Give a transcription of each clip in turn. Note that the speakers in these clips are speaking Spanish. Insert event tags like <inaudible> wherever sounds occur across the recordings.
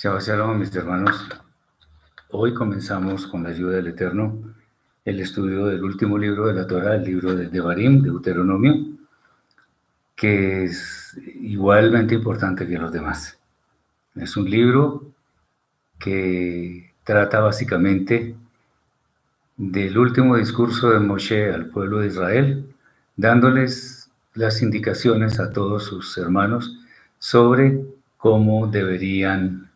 Shabbat Shalom, mis hermanos. Hoy comenzamos con la ayuda del Eterno el estudio del último libro de la Torah, el libro de Devarim, Deuteronomio, que es igualmente importante que los demás. Es un libro que trata básicamente del último discurso de Moshe al pueblo de Israel, dándoles las indicaciones a todos sus hermanos sobre cómo deberían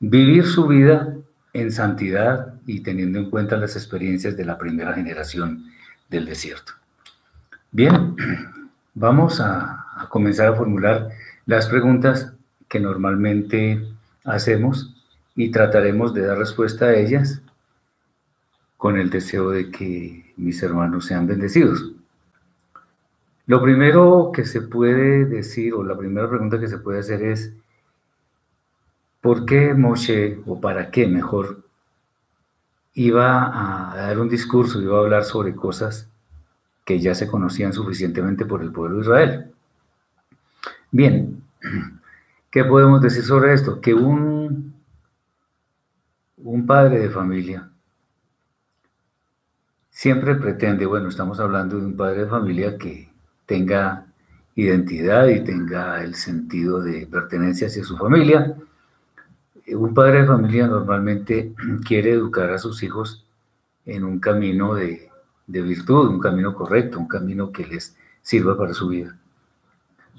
Vivir su vida en santidad y teniendo en cuenta las experiencias de la primera generación del desierto. Bien, <clears throat> vamos a, comenzar a formular las preguntas que normalmente hacemos y trataremos de dar respuesta a ellas con el deseo de que mis hermanos sean bendecidos. Lo primero que se puede decir, o la primera pregunta que se puede hacer es, ¿Por qué Moshe, o para qué mejor, iba a dar un discurso, iba a hablar sobre cosas que ya se conocían suficientemente por el pueblo de Israel? Bien, <clears throat> ¿qué podemos decir sobre esto? Que un, un padre de familia siempre pretende, bueno, estamos hablando de un padre de familia que tenga identidad y tenga el sentido de pertenencia hacia su familia, un padre de familia normalmente <clears throat> quiere educar a sus hijos en un camino de, virtud, un camino correcto, un camino que les sirva para su vida.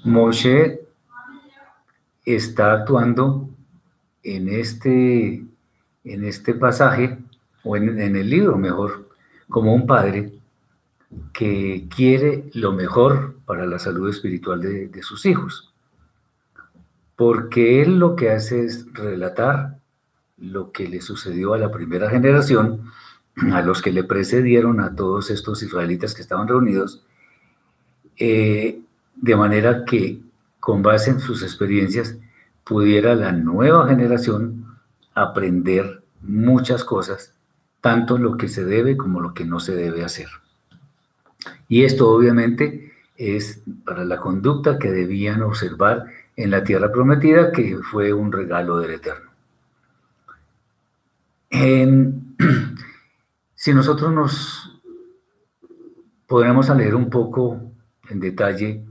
Moshe está actuando en este, en este pasaje, o en, el libro mejor, como un padre que quiere lo mejor para la salud espiritual de sus hijos porque él lo que hace es relatar lo que le sucedió a la primera generación, <clears throat> a los que le precedieron, a todos estos israelitas que estaban reunidos, eh, de manera que con base en sus experiencias pudiera la nueva generación aprender muchas cosas, tanto lo que se debe como lo que no se debe hacer. Y esto obviamente es para la conducta que debían observar en la tierra prometida, que fue un regalo del Eterno. <clears throat> si nosotros nos podremos leer un poco en detalle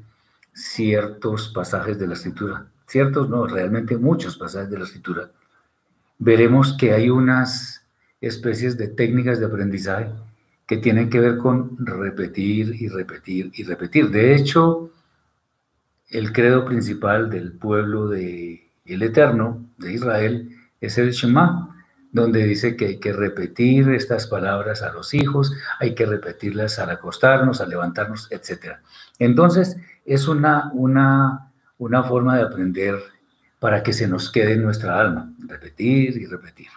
ciertos pasajes de la escritura, ciertos no, realmente muchos pasajes de la escritura, veremos que hay unas especies de técnicas de aprendizaje que tienen que ver con repetir y repetir y repetir. De hecho, el credo principal del pueblo de el Eterno, de Israel, es el Shema, donde dice que hay que repetir estas palabras a los hijos, hay que repetirlas al acostarnos, al levantarnos, etc. Entonces, es una, una, una forma de aprender para que se nos quede en nuestra alma, repetir y repetir.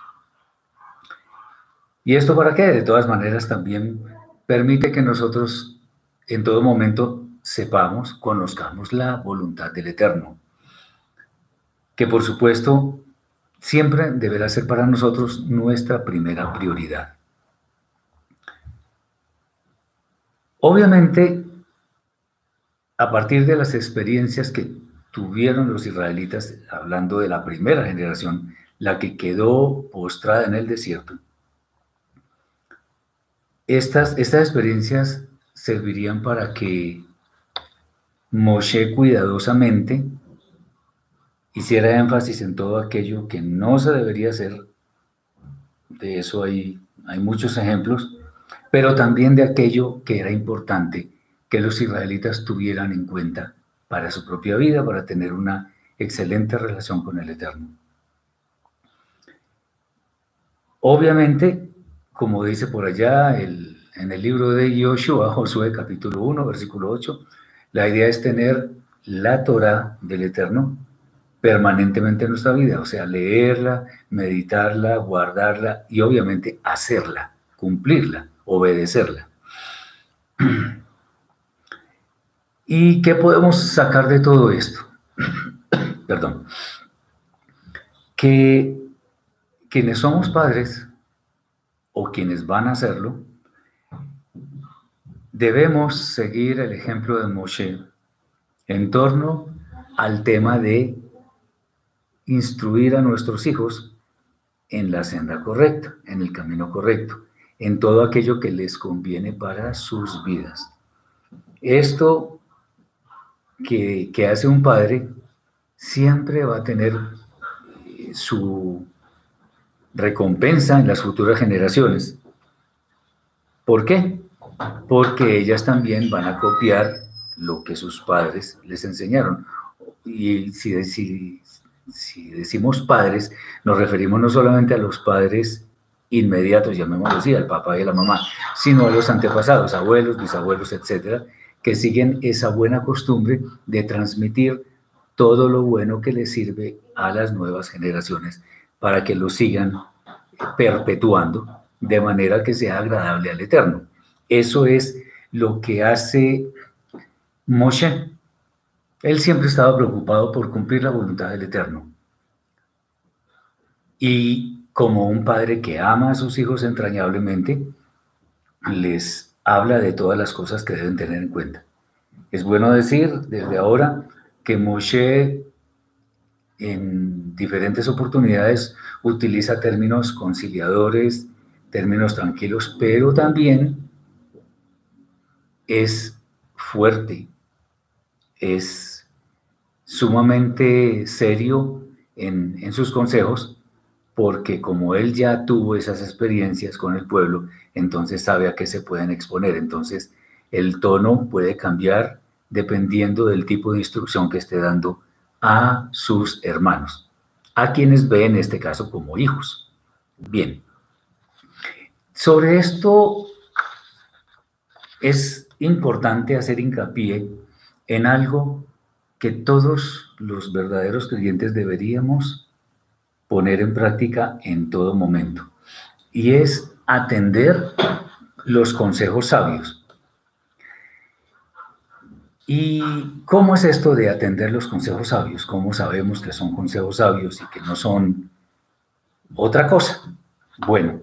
¿Y esto para qué? De todas maneras, también permite que nosotros en todo momento sepamos, conozcamos la voluntad del Eterno, que por supuesto siempre deberá ser para nosotros nuestra primera prioridad. Obviamente, a partir de las experiencias que tuvieron los israelitas, hablando de la primera generación, la que quedó postrada en el desierto, estas, estas experiencias servirían para que Moshe cuidadosamente hiciera énfasis en todo aquello que no se debería hacer, de eso hay, hay muchos ejemplos, pero también de aquello que era importante que los israelitas tuvieran en cuenta para su propia vida, para tener una excelente relación con el Eterno. Obviamente, como dice por allá en el libro de Yoshua, Josué capítulo 1, versículo 8, la idea es tener la Torah del Eterno permanentemente en nuestra vida, o sea, leerla, meditarla, guardarla y obviamente hacerla, cumplirla, obedecerla. <clears throat> ¿Y qué podemos sacar de todo esto? <clears throat> Perdón. Que quienes somos padres o quienes van a hacerlo, debemos seguir el ejemplo de Moshe en torno al tema de instruir a nuestros hijos en la senda correcta, en el camino correcto, en todo aquello que les conviene para sus vidas. Esto que, hace un padre siempre va a tener eh, su recompensa en las futuras generaciones. ¿Por qué? Porque ellas también van a copiar lo que sus padres les enseñaron. Y si, decimos padres, nos referimos no solamente a los padres inmediatos, llamémoslo así, al papá y a la mamá, sino a los antepasados, abuelos, bisabuelos, etcétera, que siguen esa buena costumbre de transmitir todo lo bueno que les sirve a las nuevas generaciones para que lo sigan perpetuando de manera que sea agradable al Eterno. Eso es lo que hace Moshe. Él siempre estaba preocupado por cumplir la voluntad del Eterno. Y como un padre que ama a sus hijos entrañablemente, les habla de todas las cosas que deben tener en cuenta. Es bueno decir desde ahora que Moshe en diferentes oportunidades utiliza términos conciliadores, términos tranquilos, pero también es fuerte, es sumamente serio en, en sus consejos porque como él ya tuvo esas experiencias con el pueblo, entonces sabe a qué se pueden exponer. Entonces el tono puede cambiar dependiendo del tipo de instrucción que esté dando a sus hermanos, a quienes ve en este caso como hijos. Bien, sobre esto es importante hacer hincapié en algo que todos los verdaderos creyentes deberíamos poner en práctica en todo momento. Y es atender los consejos sabios. ¿Y cómo es esto de atender los consejos sabios? ¿Cómo sabemos que son consejos sabios y que no son otra cosa? Bueno,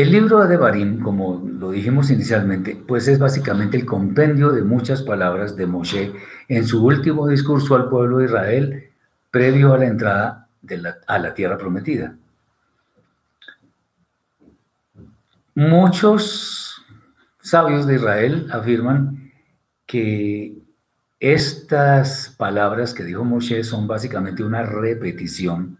el libro de Barim, como lo dijimos inicialmente, pues es básicamente el compendio de muchas palabras de Moshe en su último discurso al pueblo de Israel previo a la entrada a la tierra prometida. Muchos sabios de Israel afirman que estas palabras que dijo Moshe son básicamente una repetición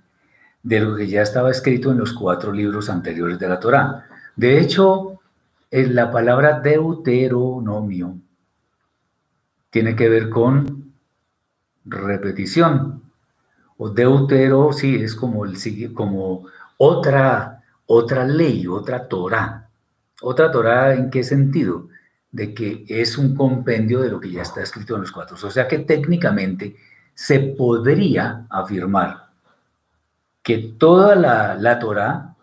de lo que ya estaba escrito en los cuatro libros anteriores de la Torá. De hecho, la palabra deuteronomio tiene que ver con repetición. O deutero, sí, es como, el, como otra, otra ley, otra Torah. ¿Otra Torah en qué sentido? De que es un compendio de lo que ya está escrito en los cuatro. O sea que técnicamente se podría afirmar que toda la, la Torah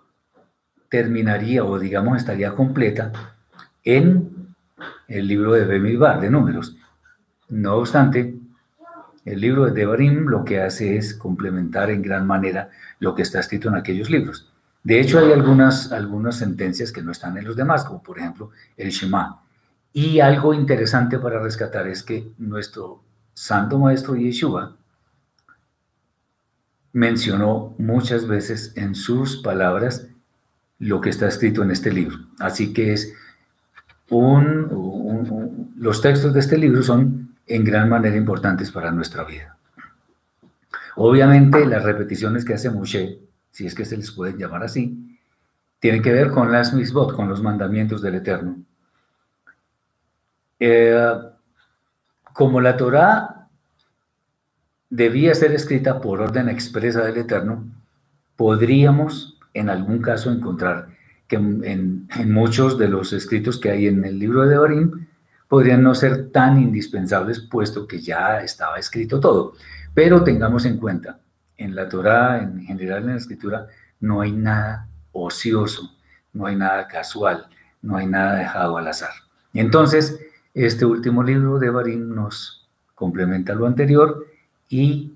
terminaría o digamos estaría completa en el libro de Bemidbar, de números. No obstante, el libro de Devarim lo que hace es complementar en gran manera lo que está escrito en aquellos libros. De hecho, hay algunas, algunas sentencias que no están en los demás, como por ejemplo el Shema. Y algo interesante para rescatar es que nuestro santo maestro Yeshua mencionó muchas veces en sus palabras lo que está escrito en este libro. Así que es un, los textos de este libro son en gran manera importantes para nuestra vida. Obviamente, las repeticiones que hace Moshe, si es que se les pueden llamar así, tienen que ver con las misbot, con los mandamientos del Eterno. Eh, como la Torá debía ser escrita por orden expresa del Eterno, podríamos en algún caso encontrar que en, muchos de los escritos que hay en el libro de Devarim podrían no ser tan indispensables puesto que ya estaba escrito todo. Pero tengamos en cuenta, en la Torá, en general en la escritura, no hay nada ocioso, no hay nada casual, no hay nada dejado al azar. Entonces, este último libro de Barín nos complementa lo anterior y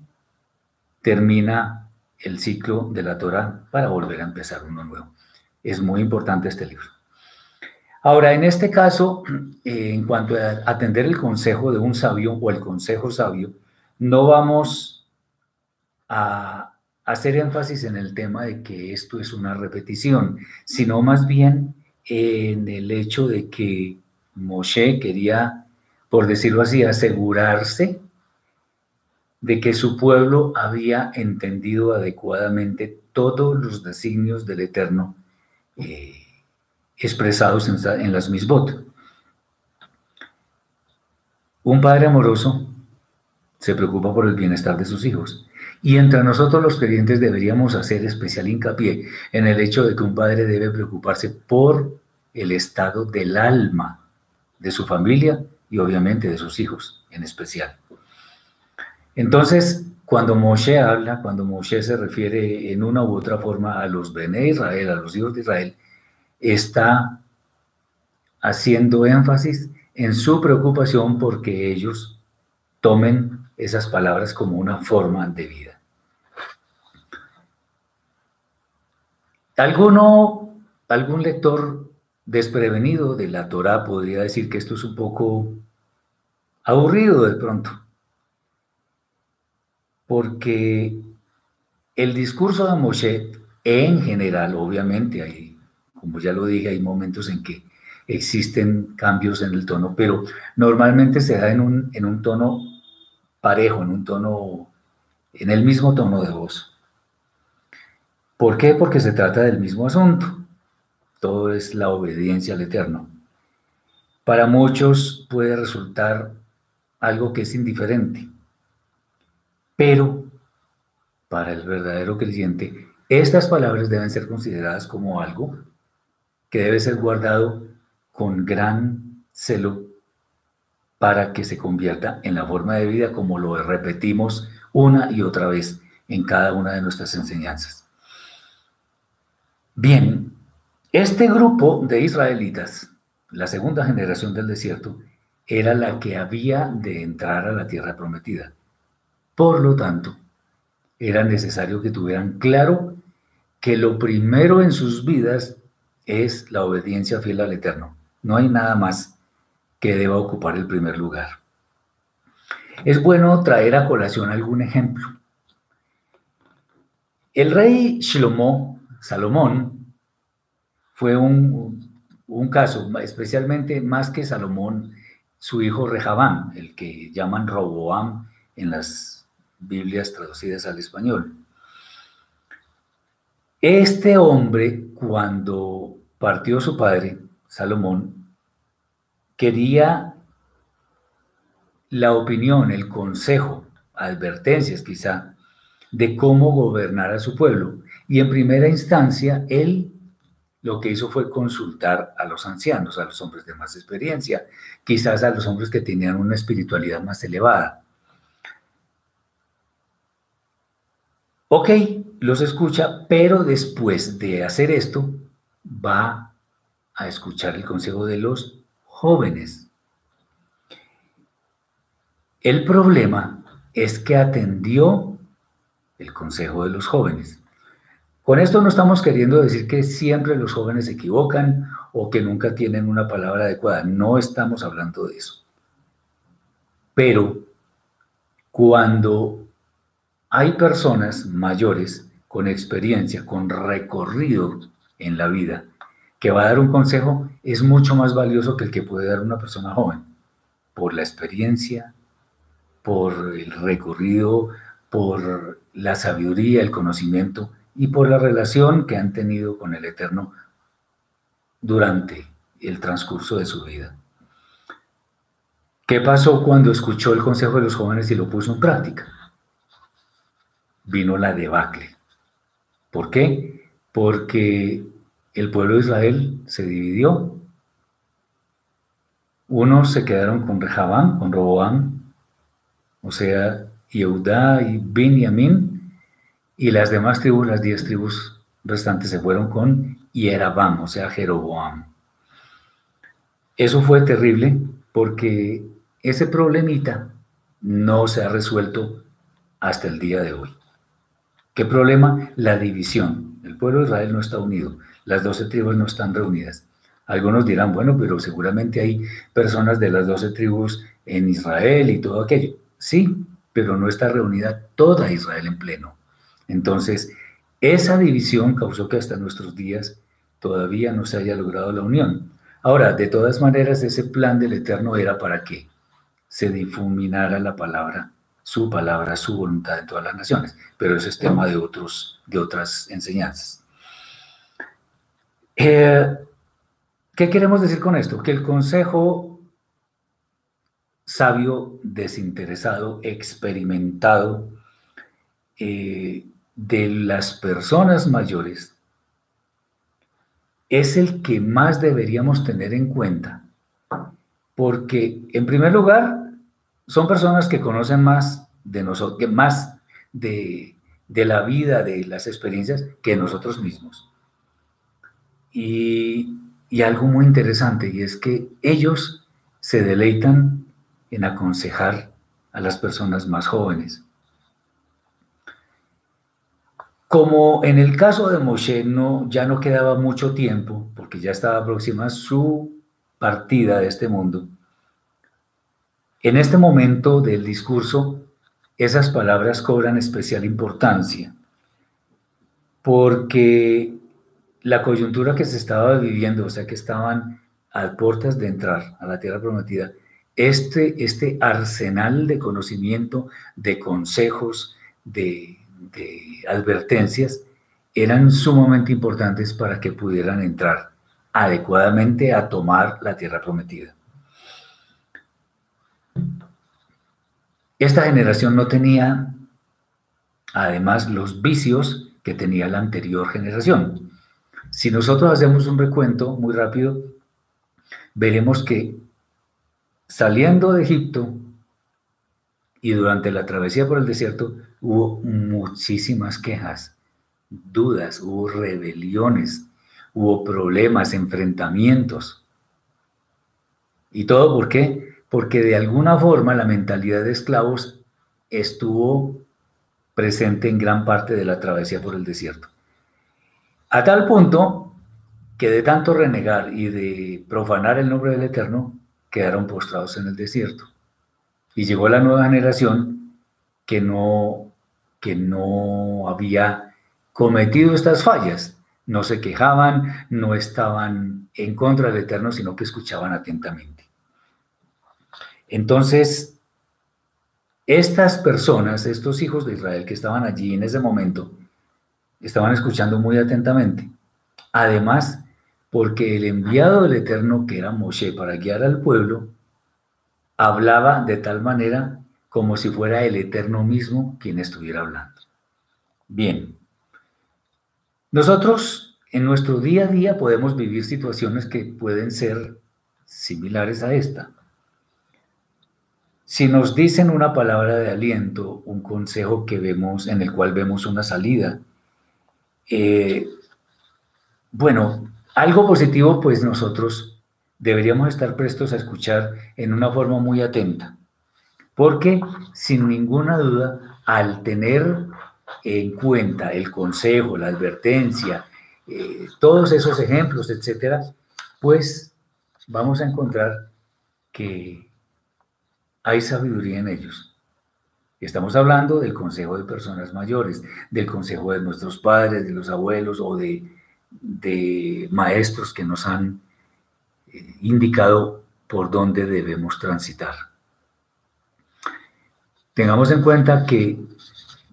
termina el ciclo de la Torá para volver a empezar uno nuevo. Es muy importante este libro. Ahora, en este caso, <clears throat> eh, en cuanto a atender el consejo de un sabio o el consejo sabio, no vamos a hacer énfasis en el tema de que esto es una repetición, sino más bien en el hecho de que Moshe quería, por decirlo así, asegurarse de que su pueblo había entendido adecuadamente todos los designios del Eterno eh, expresados en, en las misbot. Un padre amoroso se preocupa por el bienestar de sus hijos. Y entre nosotros los creyentes deberíamos hacer especial hincapié en el hecho de que un padre debe preocuparse por el estado del alma de su familia y obviamente de sus hijos en especial. Entonces, cuando Moshe habla, cuando Moshe se refiere en una u otra forma a los Bene Israel, a los hijos de Israel, está haciendo énfasis en su preocupación porque ellos tomen esas palabras como una forma de vida. Alguno, algún lector desprevenido de la Torah podría decir que esto es un poco aburrido de pronto, porque el discurso de Moshe en general, obviamente, hay, como ya lo dije, hay momentos en que existen cambios en el tono, pero normalmente se da en un, en un tono parejo, en un tono, en el mismo tono de voz. ¿Por qué? Porque se trata del mismo asunto. Todo es la obediencia al Eterno. Para muchos puede resultar algo que es indiferente, pero para el verdadero creyente, estas palabras deben ser consideradas como algo que debe ser guardado con gran celo para que se convierta en la forma de vida como lo repetimos una y otra vez en cada una de nuestras enseñanzas. Bien, este grupo de israelitas, la segunda generación del desierto, era la que había de entrar a la tierra prometida. Por lo tanto, era necesario que tuvieran claro que lo primero en sus vidas es la obediencia fiel al Eterno. No hay nada más que deba ocupar el primer lugar. Es bueno traer a colación algún ejemplo. El rey Shlomo, Salomón, fue un, caso, especialmente más que Salomón, su hijo Rehabán, el que llaman Roboam en las Biblias traducidas al español. Este hombre, cuando partió su padre, Salomón, quería la opinión, el consejo, advertencias quizá, de cómo gobernar a su pueblo. Y en primera instancia, él lo que hizo fue consultar a los ancianos, a los hombres de más experiencia, quizás a los hombres que tenían una espiritualidad más elevada. Ok, los escucha, pero después de hacer esto, va a escuchar el consejo de los jóvenes. El problema es que atendió el consejo de los jóvenes. Con esto no estamos queriendo decir que siempre los jóvenes se equivocan o que nunca tienen una palabra adecuada. No estamos hablando de eso. Pero cuando hay personas mayores con experiencia, con recorrido en la vida, que va a dar un consejo es mucho más valioso que el que puede dar una persona joven, por la experiencia, por el recorrido, por la sabiduría, el conocimiento y por la relación que han tenido con el Eterno durante el transcurso de su vida. ¿Qué pasó cuando escuchó el consejo de los jóvenes y lo puso en práctica? Vino la debacle. ¿Por qué? Porque el pueblo de Israel se dividió. Unos se quedaron con Rehabán, con Roboán, o sea, Yehudá y Benjamín, y las demás tribus, las diez tribus restantes, se fueron con Yerabam, o sea, Jeroboam. Eso fue terrible porque ese problemita no se ha resuelto hasta el día de hoy. ¿Qué problema? La división. El pueblo de Israel no está unido las doce tribus no están reunidas. Algunos dirán, bueno, pero seguramente hay personas de las doce tribus en Israel y todo aquello. Sí, pero no está reunida toda Israel en pleno. Entonces, esa división causó que hasta nuestros días todavía no se haya logrado la unión. Ahora, de todas maneras, ese plan del Eterno era para que se difuminara la palabra, su palabra, su voluntad en todas las naciones. Pero ese es tema de, otros, de otras enseñanzas. Eh, ¿Qué queremos decir con esto? Que el consejo sabio, desinteresado, experimentado eh, de las personas mayores es el que más deberíamos tener en cuenta, porque en primer lugar son personas que conocen más de nosotros, más de, la vida, de las experiencias que nosotros mismos. Y, y algo muy interesante, y es que ellos se deleitan en aconsejar a las personas más jóvenes. Como en el caso de Moshe no, ya no quedaba mucho tiempo, porque ya estaba próxima su partida de este mundo, en este momento del discurso, esas palabras cobran especial importancia, porque la coyuntura que se estaba viviendo, o sea, que estaban a puertas de entrar a la tierra prometida, este, este arsenal de conocimiento, de consejos, de de advertencias eran sumamente importantes para que pudieran entrar adecuadamente a tomar la tierra prometida. Esta generación no tenía, además, los vicios que tenía la anterior generación. Si nosotros hacemos un recuento muy rápido, veremos que saliendo de Egipto y durante la travesía por el desierto, hubo muchísimas quejas, dudas, hubo rebeliones, hubo problemas, enfrentamientos. ¿Y todo por qué? Porque de alguna forma la mentalidad de esclavos estuvo presente en gran parte de la travesía por el desierto. A tal punto que de tanto renegar y de profanar el nombre del Eterno, quedaron postrados en el desierto. Y llegó la nueva generación que no que no había cometido estas fallas. No se quejaban, no estaban en contra del Eterno, sino que escuchaban atentamente. Entonces, estas personas, estos hijos de Israel que estaban allí en ese momento, estaban escuchando muy atentamente. Además, porque el enviado del Eterno, que era Moshe, para guiar al pueblo, hablaba de tal manera como si fuera el Eterno mismo quien estuviera hablando. Bien, nosotros en nuestro día a día podemos vivir situaciones que pueden ser similares a esta. Si nos dicen una palabra de aliento, un consejo que vemos, en el cual vemos una salida, eh, bueno, algo positivo, pues nosotros deberíamos estar prestos a escuchar en una forma muy atenta. Porque sin ninguna duda, al tener en cuenta el consejo, la advertencia, eh, todos esos ejemplos, etcétera, pues vamos a encontrar que hay sabiduría en ellos. Estamos hablando del consejo de personas mayores, del consejo de nuestros padres, de los abuelos o de, maestros que nos han eh, indicado por dónde debemos transitar. Tengamos en cuenta que,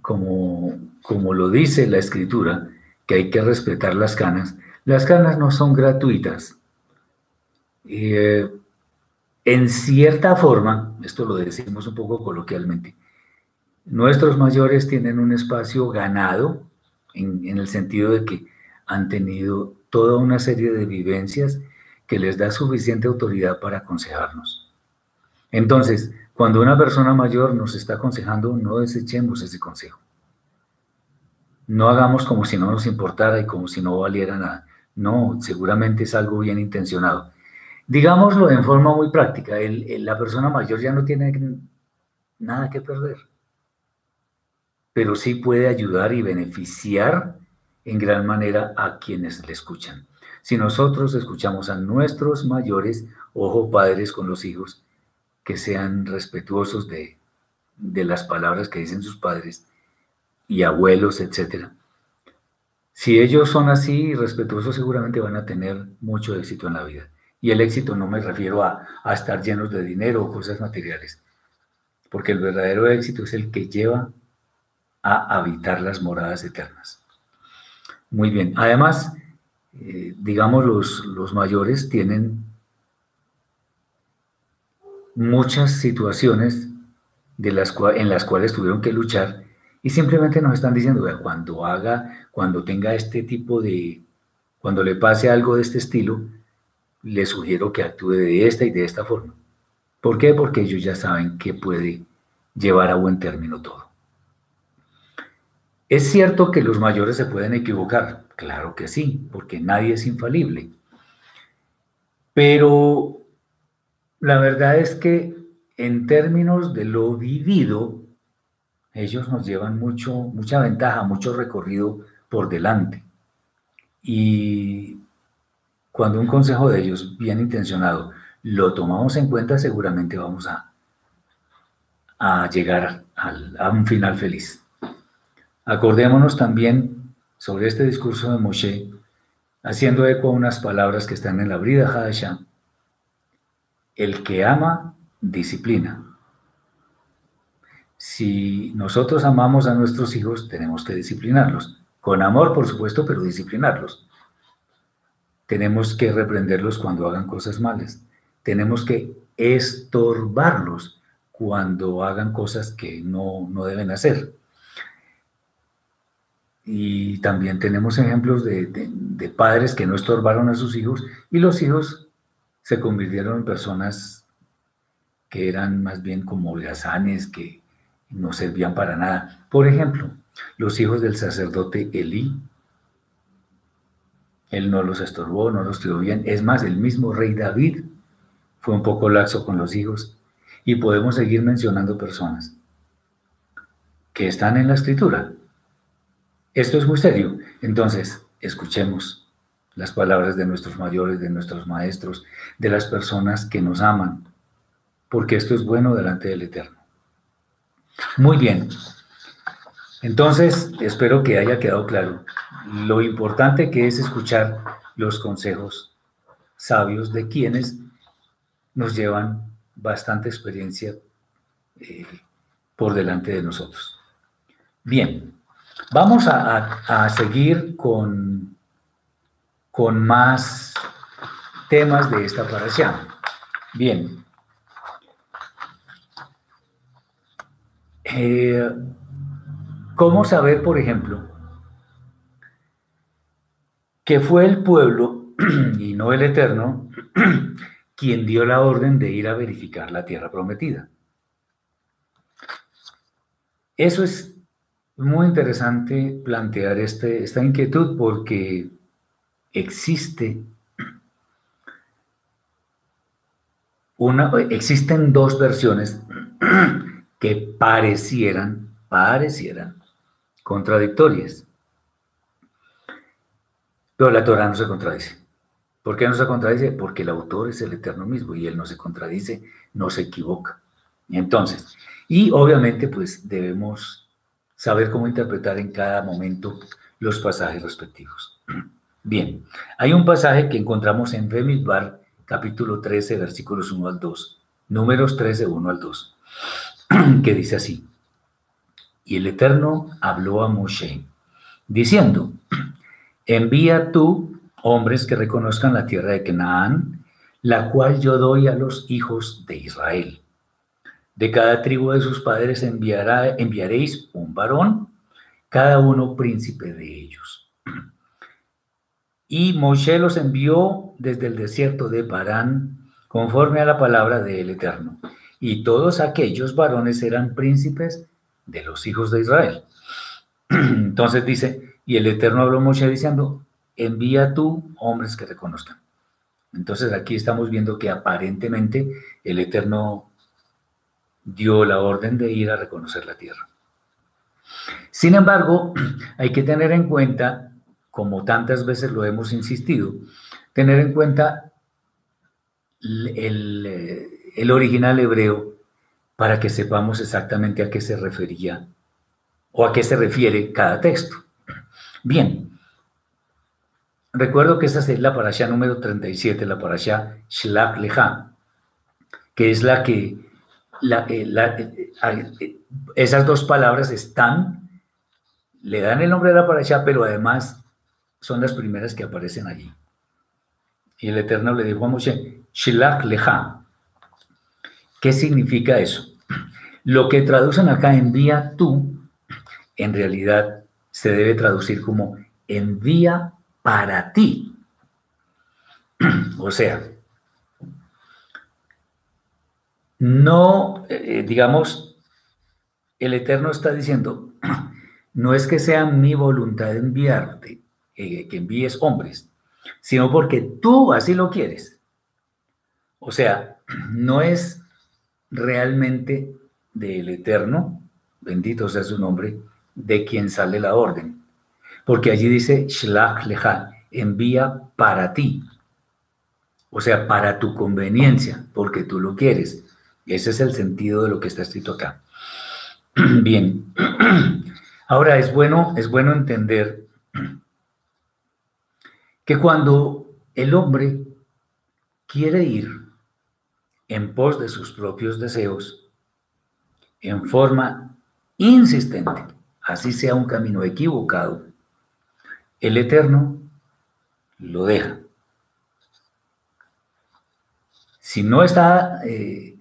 como, como lo dice la escritura, que hay que respetar las canas, las canas no son gratuitas. Eh, en cierta forma, esto lo decimos un poco coloquialmente, nuestros mayores tienen un espacio ganado en, el sentido de que han tenido toda una serie de vivencias que les da suficiente autoridad para aconsejarnos. Entonces, cuando una persona mayor nos está aconsejando, no desechemos ese consejo. No hagamos como si no nos importara y como si no valiera nada. No, seguramente es algo bien intencionado. Digámoslo en forma muy práctica, la persona mayor ya no tiene nada que perder, pero sí puede ayudar y beneficiar en gran manera a quienes le escuchan. Si nosotros escuchamos a nuestros mayores, ojo padres con los hijos, que sean respetuosos de, las palabras que dicen sus padres y abuelos, etc. Si ellos son así respetuosos, seguramente van a tener mucho éxito en la vida. Y el éxito no me refiero a, a estar llenos de dinero o cosas materiales, porque el verdadero éxito es el que lleva a habitar las moradas eternas. Muy bien. Además, eh, digamos, los, los mayores tienen muchas situaciones de las en las cuales tuvieron que luchar y simplemente nos están diciendo, cuando haga, cuando tenga este tipo de, cuando le pase algo de este estilo, le sugiero que actúe de esta y de esta forma. ¿Por qué? Porque ellos ya saben que puede llevar a buen término todo. ¿Es cierto que los mayores se pueden equivocar? Claro que sí, porque nadie es infalible. Pero la verdad es que en términos de lo vivido, ellos nos llevan mucho, mucha ventaja, mucho recorrido por delante. Y cuando un consejo de ellos, bien intencionado, lo tomamos en cuenta, seguramente vamos a, llegar a un final feliz. Acordémonos también sobre este discurso de Moshe, haciendo eco a unas palabras que están en la Brida Hadashah. El que ama, disciplina. Si nosotros amamos a nuestros hijos, tenemos que disciplinarlos. Con amor, por supuesto, pero disciplinarlos. Tenemos que reprenderlos cuando hagan cosas malas. Tenemos que estorbarlos cuando hagan cosas que no, no deben hacer. Y también tenemos ejemplos de, padres que no estorbaron a sus hijos y los hijos se convirtieron en personas que eran más bien como holgazanes, que no servían para nada. Por ejemplo, los hijos del sacerdote Elí, él no los estorbó, no los crió bien. Es más, el mismo rey David fue un poco laxo con los hijos. Y podemos seguir mencionando personas que están en la escritura, esto es muy serio. Entonces, escuchemos las palabras de nuestros mayores, de nuestros maestros, de las personas que nos aman, porque esto es bueno delante del Eterno. Muy bien. Entonces, espero que haya quedado claro lo importante que es escuchar los consejos sabios de quienes nos llevan bastante experiencia eh, por delante de nosotros. Bien, Vamos a, seguir con, con más temas de esta parasha. Bien. Eh, ¿Cómo saber, por ejemplo, que fue el pueblo <clears throat> y no el Eterno <clears throat> quien dio la orden de ir a verificar la tierra prometida? Eso es muy interesante plantear este, esta inquietud porque existe una, existen dos versiones <clears throat> que parecieran, parecieran contradictorias. Pero la Torah no se contradice. ¿Por qué no se contradice? Porque el autor es el eterno mismo y él no se contradice, no se equivoca. Entonces, y obviamente pues debemos saber cómo interpretar en cada momento los pasajes respectivos. <clears throat> Bien, hay un pasaje que encontramos en Bar, capítulo 13, versículos 1 al 2, números 13, 1 al 2, <clears throat> que dice así, y el Eterno habló a Moshe, diciendo, envía tú hombres que reconozcan la tierra de Canaán, la cual yo doy a los hijos de Israel de cada tribu de sus padres enviará, enviaréis un varón, cada uno príncipe de ellos. Y Moshe los envió desde el desierto de Parán, conforme a la palabra del Eterno. Y todos aquellos varones eran príncipes de los hijos de Israel. <clears throat> Entonces dice, y el Eterno habló Moshe diciendo, envía tú hombres que reconozcan. Entonces aquí estamos viendo que aparentemente el Eterno dio la orden de ir a reconocer la tierra. Sin embargo, <clears throat> hay que tener en cuenta, como tantas veces lo hemos insistido, tener en cuenta el, original hebreo para que sepamos exactamente a qué se refería o a qué se refiere cada texto. Bien, recuerdo que esa es la parasha número 37, la parasha Shlach Lecha, que es la que eh, eh, esas dos palabras están, le dan el nombre de la parasha, pero además son las primeras que aparecen allí. Y el Eterno le dijo a Moshe, Shlach Lecha. ¿Qué significa eso? Lo que traducen acá, envía tú, en realidad se debe traducir como envía para ti. <clears throat> O sea, no, eh, digamos, el Eterno está diciendo, <clears throat> no es que sea mi voluntad enviarte, eh, que envíes hombres, sino porque tú así lo quieres. O sea, <clears throat> no es realmente del Eterno, bendito sea su nombre, de quien sale la orden. Porque allí dice, Shlach Lecha, envía para ti. O sea, para tu conveniencia, porque tú lo quieres. Ese es el sentido de lo que está escrito acá. <clears throat> Bien. <clears throat> Ahora es bueno, es bueno entender que cuando el hombre quiere ir en pos de sus propios deseos, en forma insistente, así sea un camino equivocado, el Eterno lo deja. Si no está eh,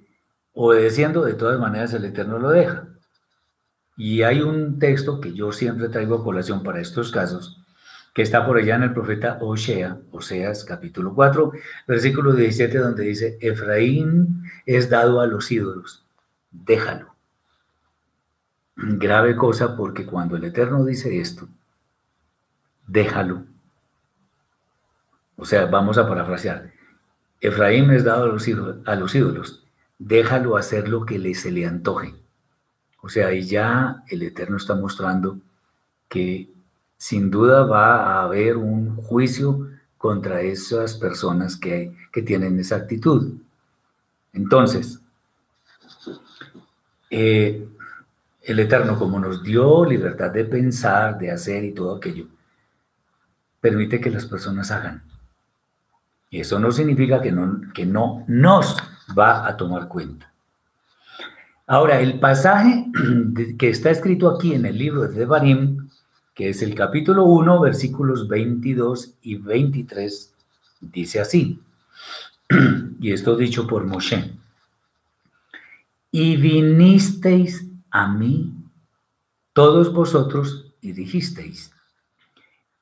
obedeciendo, de todas maneras el Eterno lo deja. Y hay un texto que yo siempre traigo a colación para estos casos, que está por allá en el profeta Osea, Oseas capítulo 4, versículo 17, donde dice, Efraín es dado a los ídolos, déjalo. Grave cosa porque cuando el Eterno dice esto, déjalo. O sea, vamos a parafrasear. Efraín es dado a los, ídolos, a los ídolos, déjalo hacer lo que le, se le antoje. O sea, ahí ya el Eterno está mostrando que sin duda va a haber un juicio contra esas personas que, tienen esa actitud. Entonces, eh, el Eterno, como nos dio libertad de pensar, de hacer y todo aquello, permite que las personas hagan. Y eso no significa que no, que no nos va a tomar cuenta. Ahora, el pasaje <clears throat> que está escrito aquí en el libro de Devarim que es el capítulo 1, versículos 22 y 23, dice así, <clears throat> y esto dicho por Moshe, y vinisteis a mí todos vosotros y dijisteis,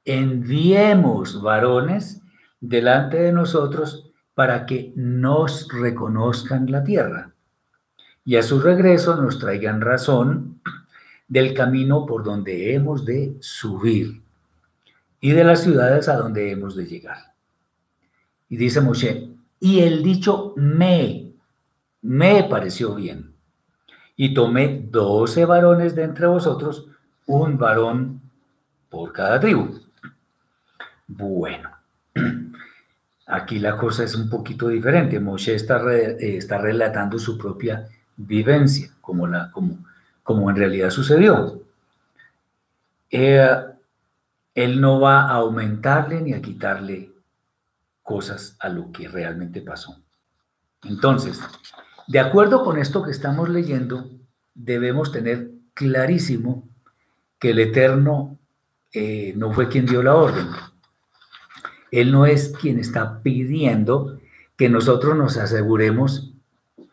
enviemos varones delante de nosotros para que nos reconozcan la tierra y a su regreso nos traigan razón del camino por donde hemos de subir y de las ciudades a donde hemos de llegar. Y dice Moshe, y el dicho me, me pareció bien. Y tomé doce varones de entre vosotros, un varón por cada tribu. Bueno, <clears throat> aquí la cosa es un poquito diferente. Moshe está, eh, está relatando su propia vivencia, como, la, como, como en realidad sucedió. Eh, él no va a aumentarle ni a quitarle cosas a lo que realmente pasó. Entonces, de acuerdo con esto que estamos leyendo, debemos tener clarísimo que el Eterno eh, no fue quien dio la orden. Él no es quien está pidiendo que nosotros nos aseguremos,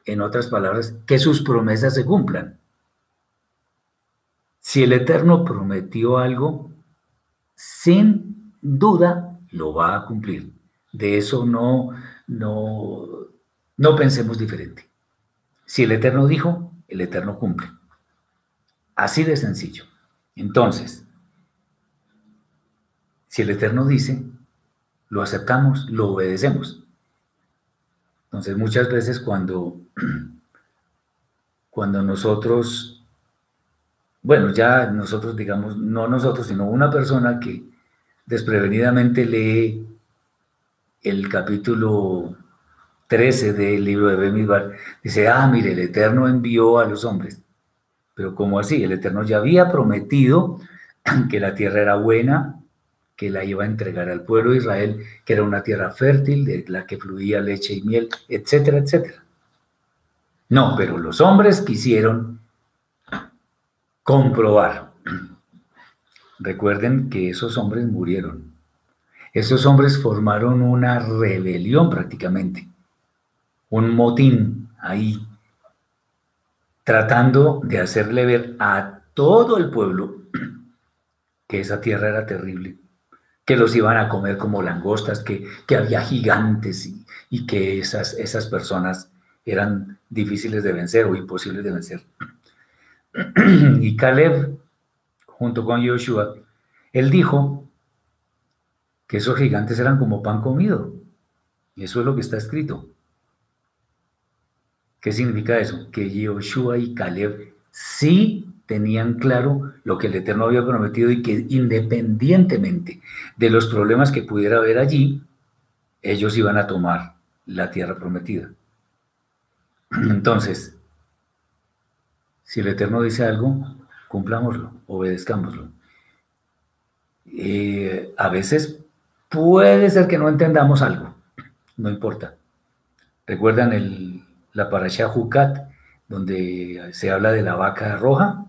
en otras palabras, que sus promesas se cumplan. Si el Eterno prometió algo, sin duda lo va a cumplir. De eso no, no, no pensemos diferente. Si el Eterno dijo, el Eterno cumple. Así de sencillo. Entonces, si el Eterno dice, lo aceptamos, lo obedecemos. Entonces, muchas veces cuando, <clears throat> cuando nosotros bueno, ya nosotros, digamos, no nosotros, sino una persona que desprevenidamente lee el capítulo 13 del libro de Bemidbar, dice, ah, mire, el Eterno envió a los hombres. Pero ¿cómo así? El Eterno ya había prometido <clears throat> que la tierra era buena, que la iba a entregar al pueblo de Israel, que era una tierra fértil, de la que fluía leche y miel, etcétera, etcétera. No, pero los hombres quisieron comprobar. <clears throat> Recuerden que esos hombres murieron. Esos hombres formaron una rebelión prácticamente, un motín ahí, tratando de hacerle ver a todo el pueblo <clears throat> que esa tierra era terrible, que los iban a comer como langostas, que, había gigantes y, y, que esas, esas personas eran difíciles de vencer o imposibles de vencer. <clears throat> y Caleb, junto con Joshua, él dijo que esos gigantes eran como pan comido. Y eso es lo que está escrito. ¿Qué significa eso? Que Joshua y Caleb sí tenían claro lo que el Eterno había prometido y que independientemente de los problemas que pudiera haber allí, ellos iban a tomar la tierra prometida. <clears throat> Entonces, si el Eterno dice algo, cumplámoslo, obedezcámoslo. Eh, a veces puede ser que no entendamos algo, no importa. ¿Recuerdan el, la parasha Jucat, donde se habla de la vaca roja?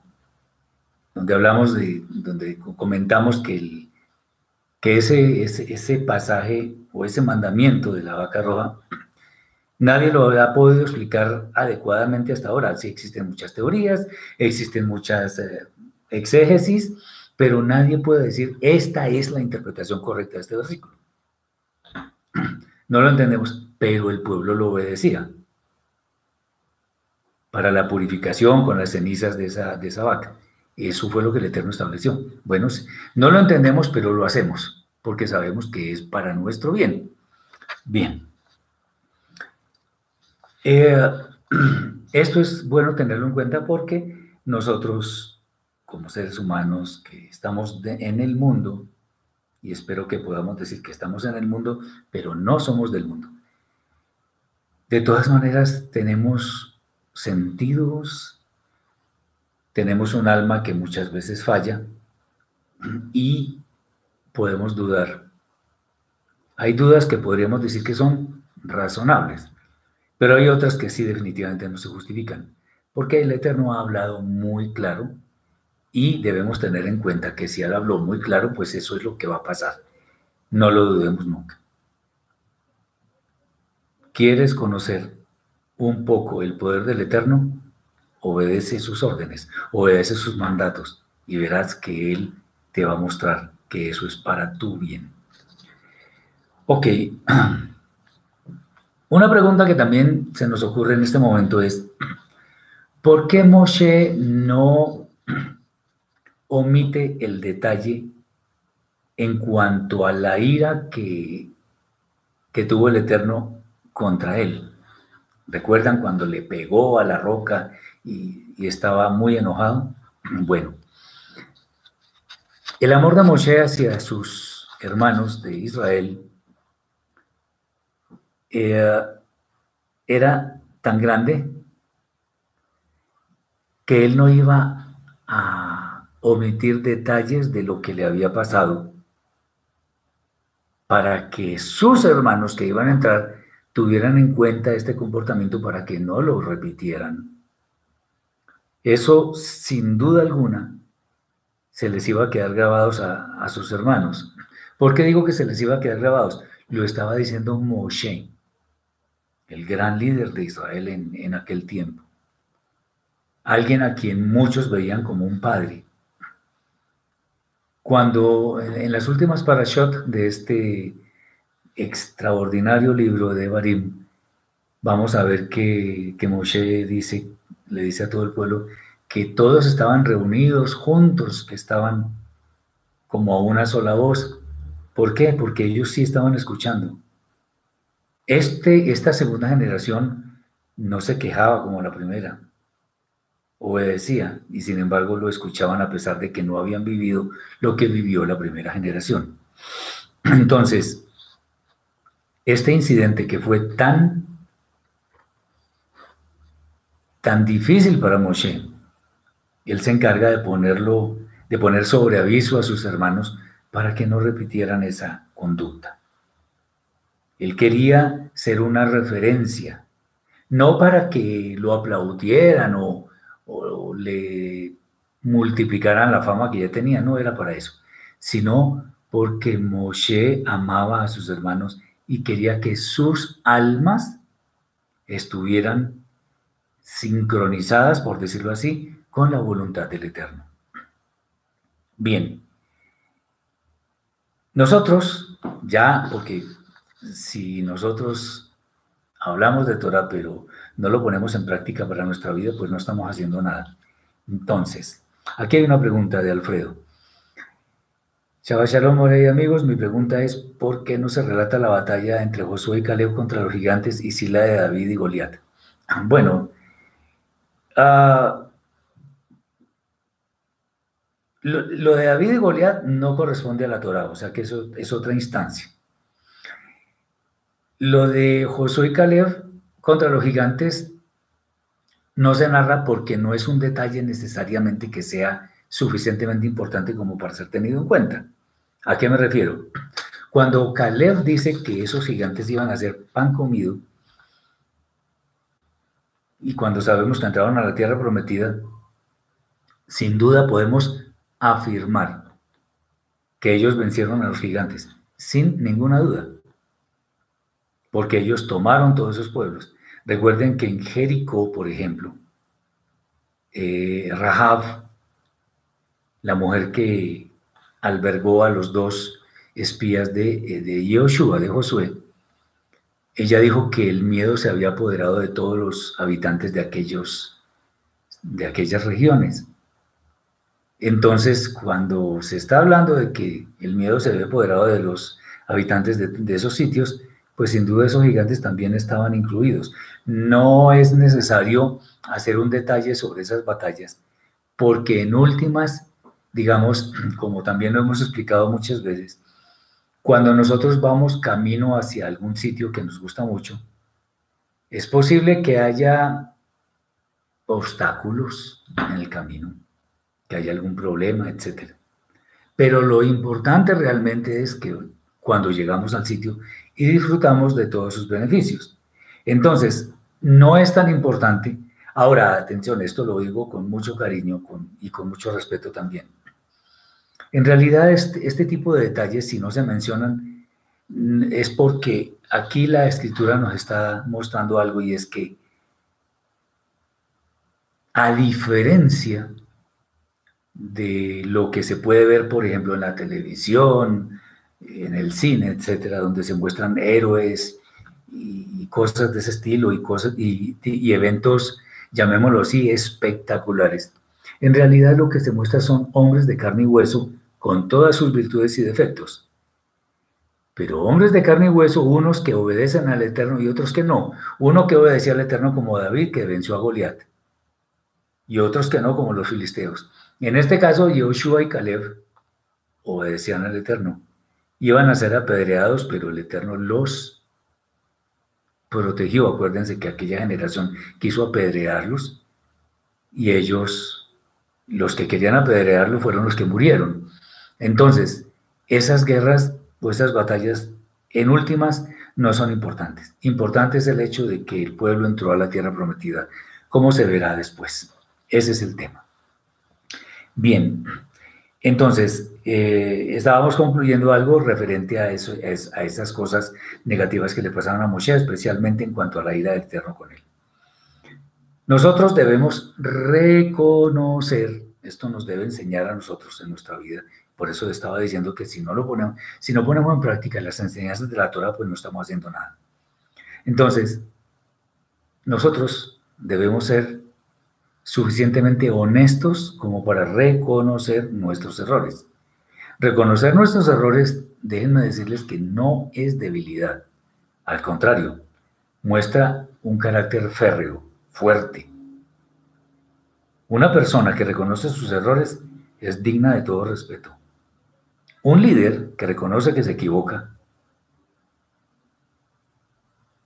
Donde hablamos de, donde comentamos que, el, que ese, ese, ese pasaje o ese mandamiento de la vaca roja Nadie lo ha podido explicar adecuadamente hasta ahora. Sí existen muchas teorías, existen muchas eh, exégesis, pero nadie puede decir, esta es la interpretación correcta de este versículo. <clears throat> No lo entendemos, pero el pueblo lo obedecía para la purificación con las cenizas de esa, de esa vaca. Eso fue lo que el Eterno estableció. Bueno, no lo entendemos, pero lo hacemos, porque sabemos que es para nuestro bien. Bien. Eh, <clears throat> esto es bueno tenerlo en cuenta porque nosotros, como seres humanos que estamos en el mundo, y espero que podamos decir que estamos en el mundo, pero no somos del mundo. De todas maneras, tenemos sentidos, tenemos un alma que muchas veces falla y podemos dudar. Hay dudas que podríamos decir que son razonables. Pero hay otras que sí definitivamente no se justifican, porque el Eterno ha hablado muy claro y debemos tener en cuenta que si Él habló muy claro, pues eso es lo que va a pasar. No lo dudemos nunca. ¿Quieres conocer un poco el poder del Eterno? Obedece sus órdenes, obedece sus mandatos y verás que Él te va a mostrar que eso es para tu bien. Ok. <clears throat> Una pregunta que también se nos ocurre en este momento es, ¿por qué Moshe no omite el detalle en cuanto a la ira que, que tuvo el Eterno contra él? ¿Recuerdan cuando le pegó a la roca y, estaba muy enojado? Bueno, el amor de Moshe hacia sus hermanos de Israel eh, era tan grande que él no iba a omitir detalles de lo que le había pasado para que sus hermanos que iban a entrar tuvieran en cuenta este comportamiento para que no lo repitieran. Eso, sin duda alguna, se les iba a quedar grabados a, a sus hermanos. ¿Por qué digo que se les iba a quedar grabados? Lo estaba diciendo Moshe el gran líder de Israel en, aquel tiempo. Alguien a quien muchos veían como un padre. Cuando en las últimas parashot de este extraordinario libro de Barim, vamos a ver que, que Moshe dice, le dice a todo el pueblo que todos estaban reunidos juntos, que estaban como a una sola voz. ¿Por qué? Porque ellos sí estaban escuchando. Este, esta segunda generación no se quejaba como la primera, obedecía y sin embargo lo escuchaban a pesar de que no habían vivido lo que vivió la primera generación. <clears throat> Entonces, este incidente que fue tan tan difícil para Moshe, él se encarga de ponerlo, de poner sobre aviso a sus hermanos para que no repitieran esa conducta. Él quería ser una referencia, no para que lo aplaudieran o, o le multiplicaran la fama que ya tenía, no era para eso, sino porque Moshe amaba a sus hermanos y quería que sus almas estuvieran sincronizadas, por decirlo así, con la voluntad del Eterno. Bien, nosotros ya, porque si nosotros hablamos de Torah, pero no lo ponemos en práctica para nuestra vida, pues no estamos haciendo nada. Entonces, aquí hay una pregunta de Alfredo. Shabbat Shalom, y amigos. Mi pregunta es: ¿por qué no se relata la batalla entre Josué y Caleb contra los gigantes y Sila de David y Goliat? <clears throat> Bueno, uh, lo, de David y Goliat no corresponde a la Torah, o sea que eso es otra instancia. Lo de Josué y Caleb contra los gigantes no se narra porque no es un detalle necesariamente que sea suficientemente importante como para ser tenido en cuenta. ¿A qué me refiero? Cuando Caleb dice que esos gigantes iban a ser pan comido, y cuando sabemos que entraron a la tierra prometida, sin duda podemos afirmar que ellos vencieron a los gigantes, sin ninguna duda, porque ellos tomaron todos esos pueblos. Recuerden que en Jericó, por ejemplo, eh, Rahab, la mujer que albergó a los dos espías de, eh, de Yoshua, de Josué, ella dijo que el miedo se había apoderado de todos los habitantes de, aquellos, de aquellas regiones. Entonces, cuando se está hablando de que el miedo se había apoderado de los habitantes de, esos sitios, pues sin duda esos gigantes también estaban incluidos. No es necesario hacer un detalle sobre esas batallas, porque en últimas, digamos, <clears throat> como también lo hemos explicado muchas veces, cuando nosotros vamos camino hacia algún sitio que nos gusta mucho, es posible que haya obstáculos en el camino que haya algún problema, etc. Pero lo importante realmente es que cuando llegamos al sitio y disfrutamos de todos sus beneficios. Entonces, no es tan importante. Ahora, atención, esto lo digo con mucho cariño y con mucho respeto también. En realidad, este, este tipo de detalles, si no se mencionan, mm, es porque aquí la escritura nos está mostrando algo y es que, a diferencia de lo que se puede ver, por ejemplo, en la televisión, en el cine, etcétera, donde se muestran héroes y, cosas de ese estilo y, cosas, y, y eventos, llamémoslo así, espectaculares. En realidad lo que se muestra son hombres de carne y hueso con todas sus virtudes y defectos. Pero hombres de carne y hueso, unos que obedecen al Eterno y otros que no. Uno que obedecía al Eterno como David, que venció a Goliat. Y otros que no, como los filisteos. En este caso, Joshua y Caleb obedecían al Eterno. Iban a ser apedreados, pero el Eterno los protegió. Acuérdense que aquella generación quiso apedrearlos y ellos, los que querían apedrearlo, fueron los que murieron. Entonces, esas guerras o esas batallas, en últimas, no son importantes. Importante es el hecho de que el pueblo entró a la tierra prometida. ¿Cómo se verá después? Ese es el tema. Bien, entonces, eh, estábamos concluyendo algo referente a, eso, a esas cosas negativas que le pasaron a Moshe, especialmente en cuanto a la ira del Eterno con él. Nosotros debemos reconocer, esto nos debe enseñar a nosotros en nuestra vida, por eso estaba diciendo que si no lo ponemos, si no ponemos en práctica las enseñanzas de la Torah, pues no estamos haciendo nada. Entonces, nosotros debemos ser suficientemente honestos como para reconocer nuestros errores. Reconocer nuestros errores, déjenme decirles que no es debilidad. Al contrario, muestra un carácter férreo, fuerte. Una persona que reconoce sus errores es digna de todo respeto. Un líder que reconoce que se equivoca,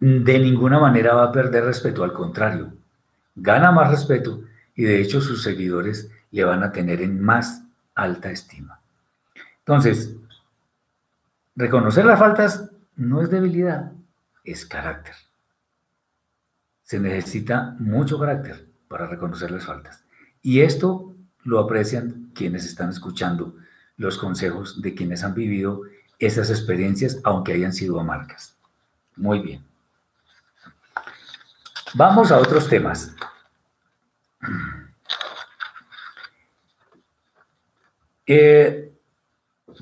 de ninguna manera va a perder respeto, al contrario, gana más respeto y de hecho sus seguidores le van a tener en más alta estima. Entonces, reconocer las faltas no es debilidad, es carácter. Se necesita mucho carácter para reconocer las faltas. Y esto lo aprecian quienes están escuchando los consejos de quienes han vivido esas experiencias, aunque hayan sido amargas. Muy bien. Vamos a otros temas. Eh,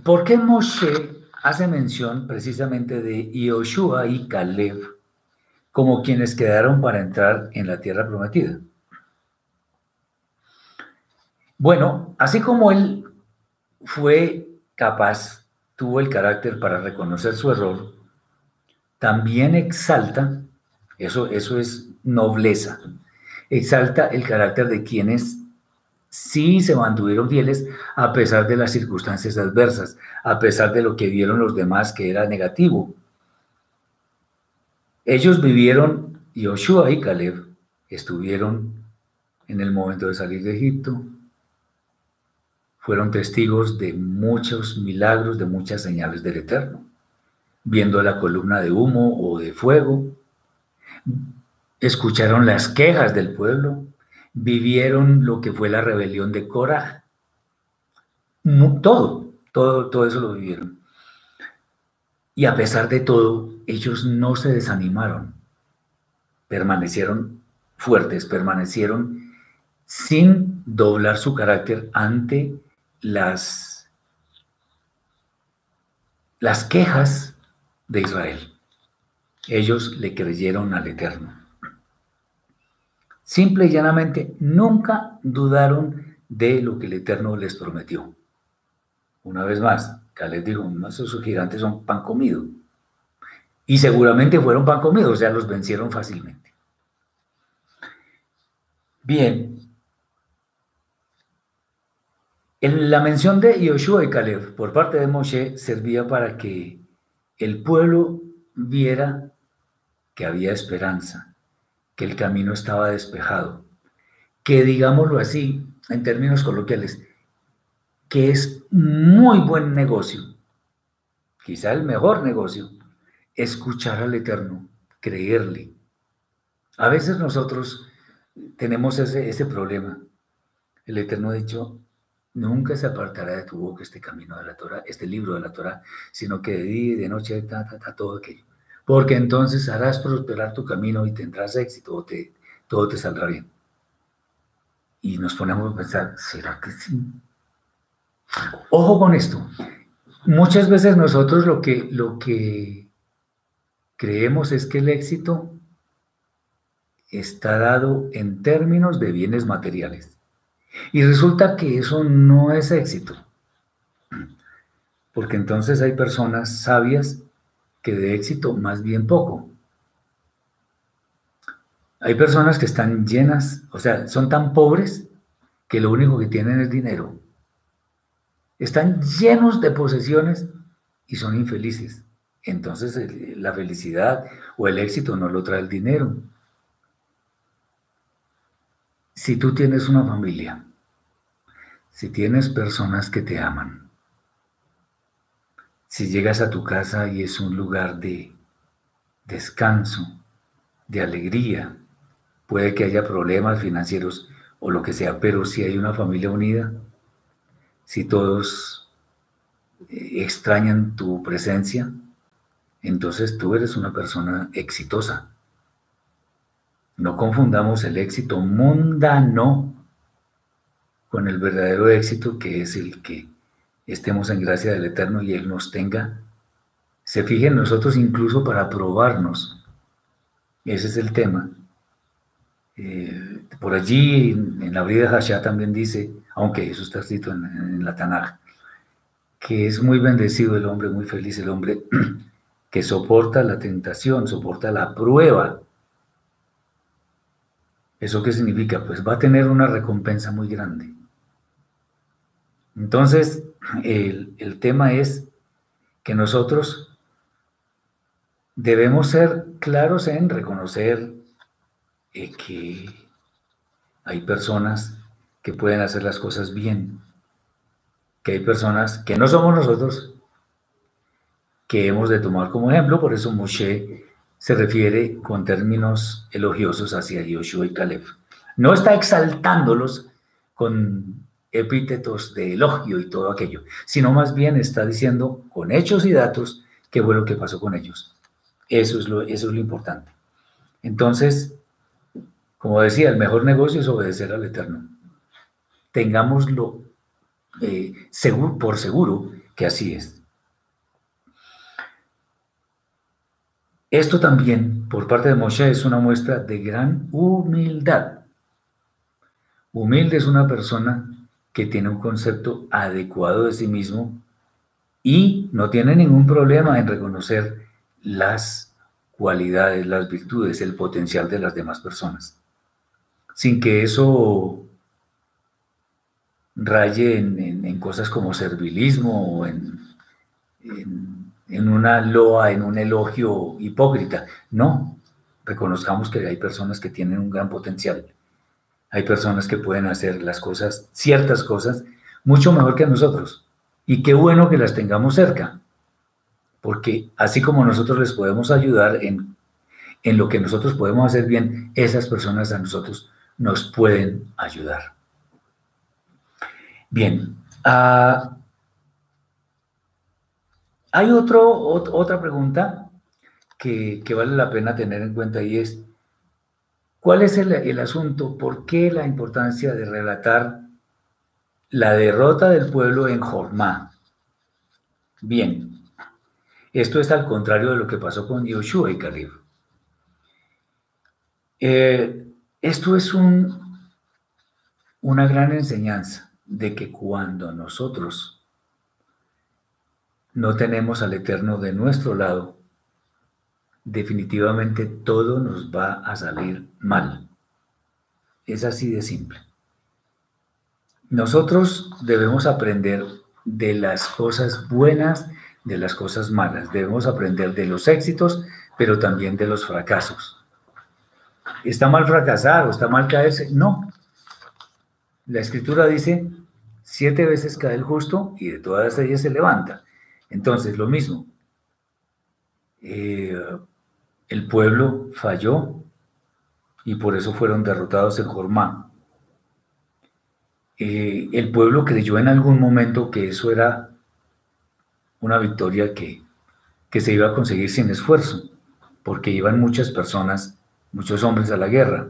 ¿Por qué Moshe hace mención precisamente de Yoshua y Caleb como quienes quedaron para entrar en la tierra prometida? Bueno, así como él fue capaz, tuvo el carácter para reconocer su error, también exalta, eso, eso es nobleza, exalta el carácter de quienes sí se mantuvieron fieles a pesar de las circunstancias adversas, a pesar de lo que vieron los demás que era negativo. Ellos vivieron, Yoshua y Caleb estuvieron en el momento de salir de Egipto, fueron testigos de muchos milagros, de muchas señales del Eterno, viendo la columna de humo o de fuego, escucharon las quejas del pueblo, vivieron lo que fue la rebelión de Cora, todo, todo, todo eso lo vivieron. Y a pesar de todo, ellos no se desanimaron, permanecieron fuertes, permanecieron sin doblar su carácter ante las, las quejas de Israel. Ellos le creyeron al Eterno. Simple y llanamente, nunca dudaron de lo que el Eterno les prometió. Una vez más, Caleb dijo, esos gigantes son pan comido. Y seguramente fueron pan comido, o sea, los vencieron fácilmente. Bien, En la mención de Yoshua y Caleb por parte de Moshe servía para que el pueblo viera que había esperanza, que el camino estaba despejado, que digámoslo así, en términos coloquiales, que es muy buen negocio, quizá el mejor negocio, escuchar al Eterno, creerle. A veces nosotros tenemos ese, ese problema. El Eterno ha dicho, Nunca se apartará de tu boca este camino de la Torah, este libro de la Torah, sino que de día y de noche, ta, todo aquello. Porque entonces harás prosperar tu camino y tendrás éxito, todo te saldrá bien. Y nos ponemos a pensar, ¿será que sí? Ojo con esto. Muchas veces nosotros lo que, lo que creemos es que el éxito está dado en términos de bienes materiales. Y resulta que eso no es éxito. Porque entonces hay personas sabias que de éxito más bien poco. Hay personas que están llenas, o sea, son tan pobres que lo único que tienen es dinero. Están llenos de posesiones y son infelices. Entonces la felicidad o el éxito no lo trae el dinero. Si tú tienes una familia, si tienes personas que te aman, si llegas a tu casa y es un lugar de descanso, de alegría, puede que haya problemas financieros o lo que sea, pero si hay una familia unida, si todos eh, extrañan tu presencia, entonces tú eres una persona exitosa. No confundamos el éxito mundano con el verdadero éxito que es el que estemos en gracia del Eterno y Él nos tenga, se fije en nosotros incluso para probarnos. Ese es el tema. Eh, por allí en, la de Hashá también dice, aunque eso está escrito en, en la Tanaj, que es muy bendecido el hombre, muy feliz el hombre <clears throat> que soporta la tentación, soporta la prueba ¿Eso qué significa? Pues va a tener una recompensa muy grande. Entonces, el, tema es que nosotros debemos ser claros en reconocer eh, que hay personas que pueden hacer las cosas bien, que hay personas que no somos nosotros, que hemos de tomar como ejemplo, por eso Moshe se refiere con términos elogiosos hacia Yoshua y Caleb. No está exaltándolos con epítetos de elogio y todo aquello, sino más bien está diciendo con hechos y datos qué fue lo que pasó con ellos. Eso es lo, eso es lo importante. Entonces, como decía, el mejor negocio es obedecer al Eterno. Tengámoslo eh, seguro, por seguro que así es. Esto también, por parte de Moshe, es una muestra de gran humildad. Humilde es una persona que tiene un concepto adecuado de sí mismo y no tiene ningún problema en reconocer las cualidades, las virtudes, el potencial de las demás personas, sin que eso raye en, cosas como servilismo o en, una loa, en un elogio hipócrita. No, reconozcamos que hay personas que tienen un gran potencial. Hay personas que pueden hacer las cosas, ciertas cosas, mucho mejor que nosotros. Y qué bueno que las tengamos cerca, porque así como nosotros les podemos ayudar en, en lo que nosotros podemos hacer bien, esas personas a nosotros nos pueden ayudar. Bien, ah, hay otro, otra pregunta que, vale la pena tener en cuenta y es, ¿cuál es el, asunto? ¿Por qué la importancia de relatar la derrota del pueblo en Jormá? Bien, esto es al contrario de lo que pasó con Yoshua y Caleb. Eh, esto es un, una gran enseñanza de que cuando nosotros no tenemos al Eterno de nuestro lado, definitivamente todo nos va a salir mal. Es así de simple. Nosotros debemos aprender de las cosas buenas, de las cosas malas. Debemos aprender de los éxitos, pero también de los fracasos. ¿Está mal fracasar o está mal caerse? No, la escritura dice, siete veces cae el justo y de todas ellas se levanta. Entonces, lo mismo, eh, el pueblo falló y por eso fueron derrotados en Jormá. Eh, el pueblo creyó en algún momento que eso era una victoria que, que se iba a conseguir sin esfuerzo, porque iban muchas personas, muchos hombres a la guerra.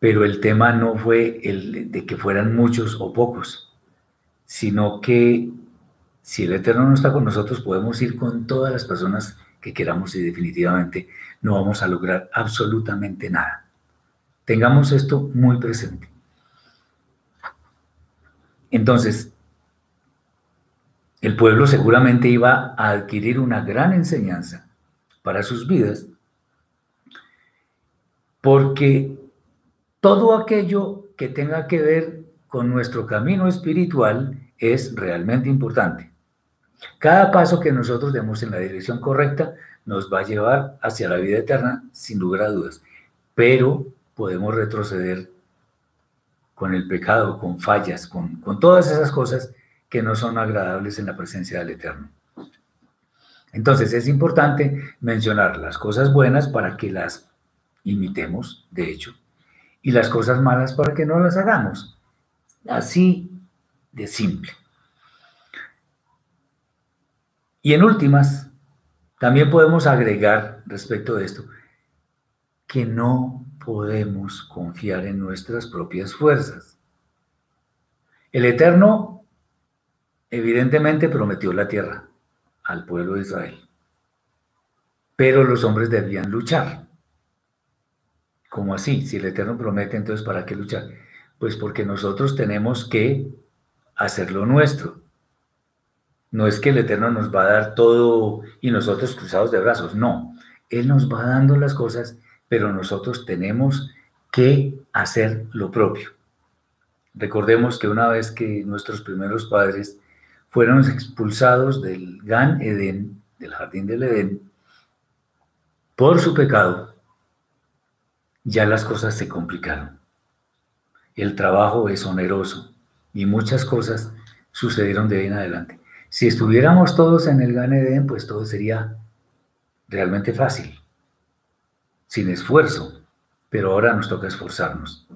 Pero el tema no fue el de que fueran muchos o pocos, sino que si el Eterno no está con nosotros, podemos ir con todas las personas que queramos y definitivamente no vamos a lograr absolutamente nada. Tengamos esto muy presente. Entonces, el pueblo seguramente iba a adquirir una gran enseñanza para sus vidas, porque todo aquello que tenga que ver con nuestro camino espiritual es realmente importante. Cada paso que nosotros demos en la dirección correcta nos va a llevar hacia la vida eterna, sin lugar a dudas. Pero podemos retroceder con el pecado, con fallas, con, con todas esas cosas que no son agradables en la presencia del Eterno. Entonces es importante mencionar las cosas buenas para que las imitemos, de hecho, y las cosas malas para que no las hagamos. Así de simple. Y en últimas, también podemos agregar respecto de esto que no podemos confiar en nuestras propias fuerzas. El Eterno evidentemente prometió la tierra al pueblo de Israel, pero los hombres debían luchar. ¿Cómo así? Si el Eterno promete, entonces ¿para qué luchar? Pues porque nosotros tenemos que hacer lo nuestro. No es que el Eterno nos va a dar todo y nosotros cruzados de brazos, no. Él nos va dando las cosas, pero nosotros tenemos que hacer lo propio. Recordemos que una vez que nuestros primeros padres fueron expulsados del Gan Edén, del jardín del Edén, por su pecado, ya las cosas se complicaron. El trabajo es oneroso y muchas cosas sucedieron de ahí en adelante. Si estuviéramos todos en el Gan Eden, pues todo sería realmente fácil, sin esfuerzo, pero ahora nos toca esforzarnos.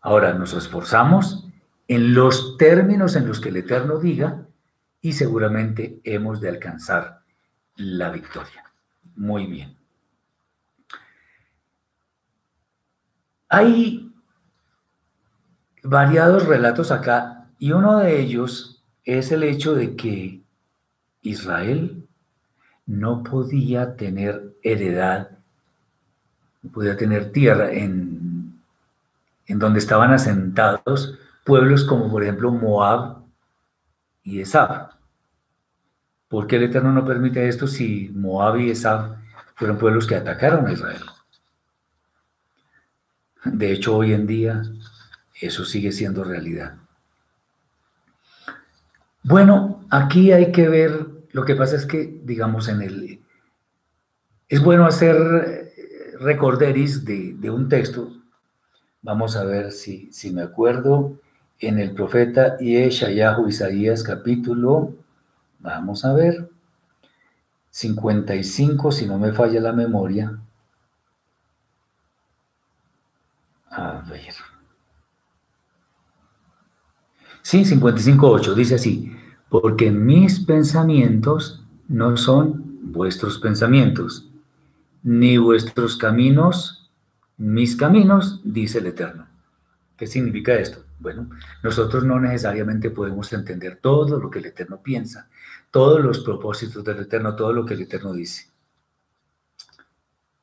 Ahora nos esforzamos en los términos en los que el Eterno diga y seguramente hemos de alcanzar la victoria. Muy bien. Hay variados relatos acá y uno de ellos es el hecho de que Israel no podía tener heredad, no podía tener tierra en, en donde estaban asentados pueblos como por ejemplo Moab y Esab. ¿Por qué el Eterno no permite esto si Moab y Esab fueron pueblos que atacaron a Israel? De hecho, hoy en día eso sigue siendo realidad. Bueno, aquí hay que ver, lo que pasa es que, digamos, en el... Es bueno hacer eh, recorderis de, de un texto. Vamos a ver si, si me acuerdo. En el profeta Yeshayahu Isaías capítulo, vamos a ver, 55, si no me falla la memoria. A ver. Sí, 55.8 dice así, porque mis pensamientos no son vuestros pensamientos, ni vuestros caminos, mis caminos, dice el Eterno. ¿Qué significa esto? Bueno, nosotros no necesariamente podemos entender todo lo que el Eterno piensa, todos los propósitos del Eterno, todo lo que el Eterno dice.